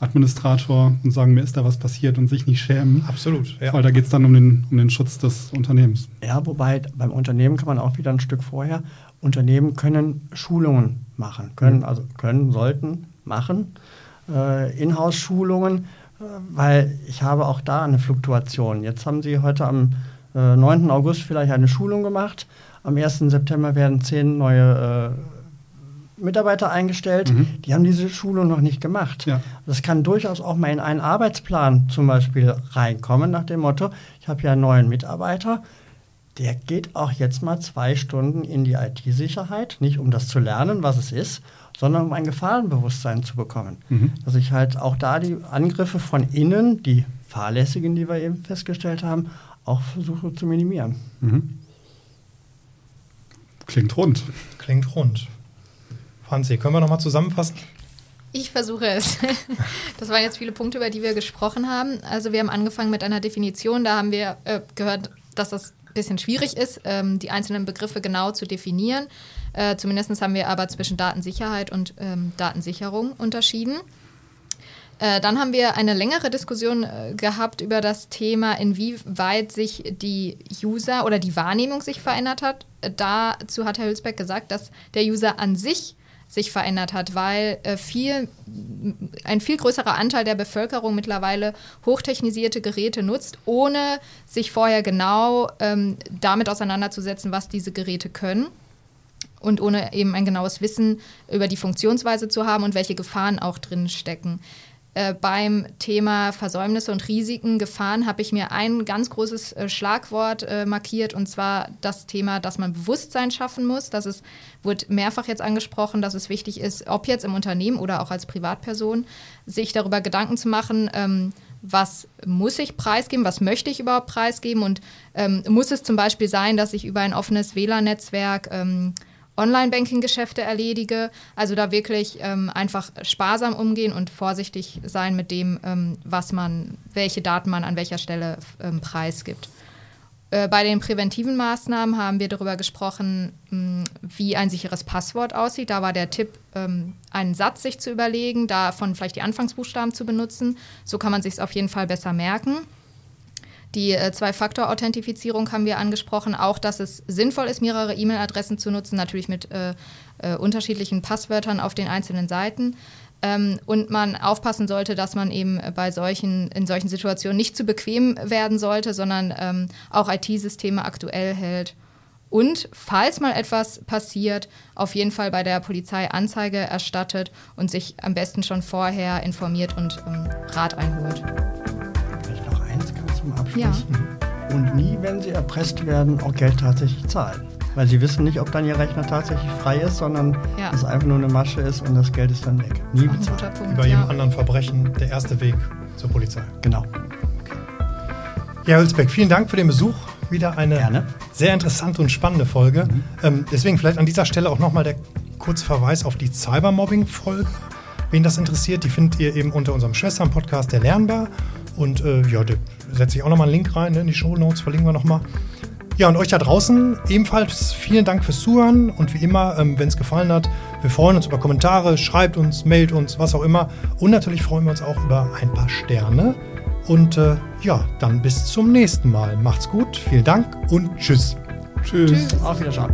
S4: IT-Administrator und sagen, mir ist da was passiert und sich nicht schämen.
S1: Absolut.
S4: Ja. Weil da geht es dann um den, um den Schutz des Unternehmens.
S2: Ja, wobei beim Unternehmen kann man auch wieder ein Stück vorher. Unternehmen können Schulungen machen, können, also können, sollten machen, äh, Inhouse-Schulungen, äh, weil ich habe auch da eine Fluktuation. Jetzt haben Sie heute am äh, 9. August vielleicht eine Schulung gemacht. Am 1. September werden zehn neue äh, Mitarbeiter eingestellt.
S4: Mhm.
S2: Die haben diese Schulung noch nicht gemacht.
S4: Ja.
S2: Das kann durchaus auch mal in einen Arbeitsplan zum Beispiel reinkommen, nach dem Motto, ich habe ja einen neuen Mitarbeiter, der geht auch jetzt mal zwei Stunden in die IT-Sicherheit, nicht um das zu lernen, was es ist, sondern um ein Gefahrenbewusstsein zu bekommen.
S4: Mhm.
S2: Dass ich halt auch da die Angriffe von innen, die fahrlässigen, die wir eben festgestellt haben, auch versuche zu minimieren.
S4: Mhm. Klingt rund.
S1: Klingt rund. Franzi, können wir nochmal zusammenfassen?
S3: Ich versuche es. Das waren jetzt viele Punkte, über die wir gesprochen haben. Also wir haben angefangen mit einer Definition. Da haben wir äh, gehört, dass das ein bisschen schwierig ist, ähm, die einzelnen Begriffe genau zu definieren. Äh, Zumindest haben wir aber zwischen Datensicherheit und ähm, Datensicherung unterschieden. Äh, dann haben wir eine längere Diskussion äh, gehabt über das Thema, inwieweit sich die User oder die Wahrnehmung sich verändert hat. Äh, dazu hat Herr Hülsbeck gesagt, dass der User an sich sich verändert hat, weil äh, viel, ein viel größerer Anteil der Bevölkerung mittlerweile hochtechnisierte Geräte nutzt, ohne sich vorher genau ähm, damit auseinanderzusetzen, was diese Geräte können und ohne eben ein genaues Wissen über die Funktionsweise zu haben und welche Gefahren auch drin stecken. Äh, beim Thema Versäumnisse und Risiken, Gefahren habe ich mir ein ganz großes äh, Schlagwort äh, markiert und zwar das Thema, dass man Bewusstsein schaffen muss. Das ist, wird mehrfach jetzt angesprochen, dass es wichtig ist, ob jetzt im Unternehmen oder auch als Privatperson, sich darüber Gedanken zu machen, ähm, was muss ich preisgeben, was möchte ich überhaupt preisgeben und ähm, muss es zum Beispiel sein, dass ich über ein offenes WLAN-Netzwerk ähm, Online-Banking-Geschäfte erledige. Also da wirklich ähm, einfach sparsam umgehen und vorsichtig sein mit dem, ähm, was man, welche Daten man an welcher Stelle ähm, preisgibt. Äh, bei den präventiven Maßnahmen haben wir darüber gesprochen, mh, wie ein sicheres Passwort aussieht. Da war der Tipp, ähm, einen Satz sich zu überlegen, davon vielleicht die Anfangsbuchstaben zu benutzen. So kann man sich es auf jeden Fall besser merken. Die äh, Zwei-Faktor-Authentifizierung haben wir angesprochen, auch dass es sinnvoll ist, mehrere E-Mail-Adressen zu nutzen, natürlich mit äh, äh, unterschiedlichen Passwörtern auf den einzelnen Seiten. Ähm, und man aufpassen sollte, dass man eben bei solchen, in solchen Situationen nicht zu bequem werden sollte, sondern ähm, auch IT-Systeme aktuell hält. Und falls mal etwas passiert, auf jeden Fall bei der Polizei Anzeige erstattet und sich am besten schon vorher informiert und ähm, Rat einholt.
S2: Zum Abschluss.
S3: Ja.
S2: Und nie, wenn Sie erpresst werden, auch Geld tatsächlich zahlen. Weil Sie wissen nicht, ob dann Ihr Rechner tatsächlich frei ist, sondern
S3: Ja.
S2: es einfach nur eine Masche ist und das Geld ist dann weg. Nie bezahlen.
S3: Punkt.
S1: Über jedem
S3: ja.
S1: anderen Verbrechen der erste Weg zur Polizei.
S2: Genau.
S1: Ja, Hülsbeck, vielen Dank für den Besuch. Wieder eine
S2: Gerne.
S1: sehr interessante und spannende Folge. Ähm, deswegen vielleicht an dieser Stelle auch nochmal der kurze Verweis auf die Cybermobbing-Folge. Wen das interessiert, die findet ihr eben unter unserem Schwestern-Podcast, der Lernbar. Und äh, ja, da setze ich auch nochmal einen Link rein in die Show Notes, verlinken wir nochmal. Ja, und euch da draußen ebenfalls vielen Dank fürs Zuhören und wie immer, ähm, wenn es gefallen hat, wir freuen uns über Kommentare, schreibt uns, mailt uns, was auch immer. Und natürlich freuen wir uns auch über ein paar Sterne. Und äh, ja, dann bis zum nächsten Mal. Macht's gut, vielen Dank und tschüss.
S4: Tschüss.
S3: Tschüss.
S2: Auf Wiedersehen.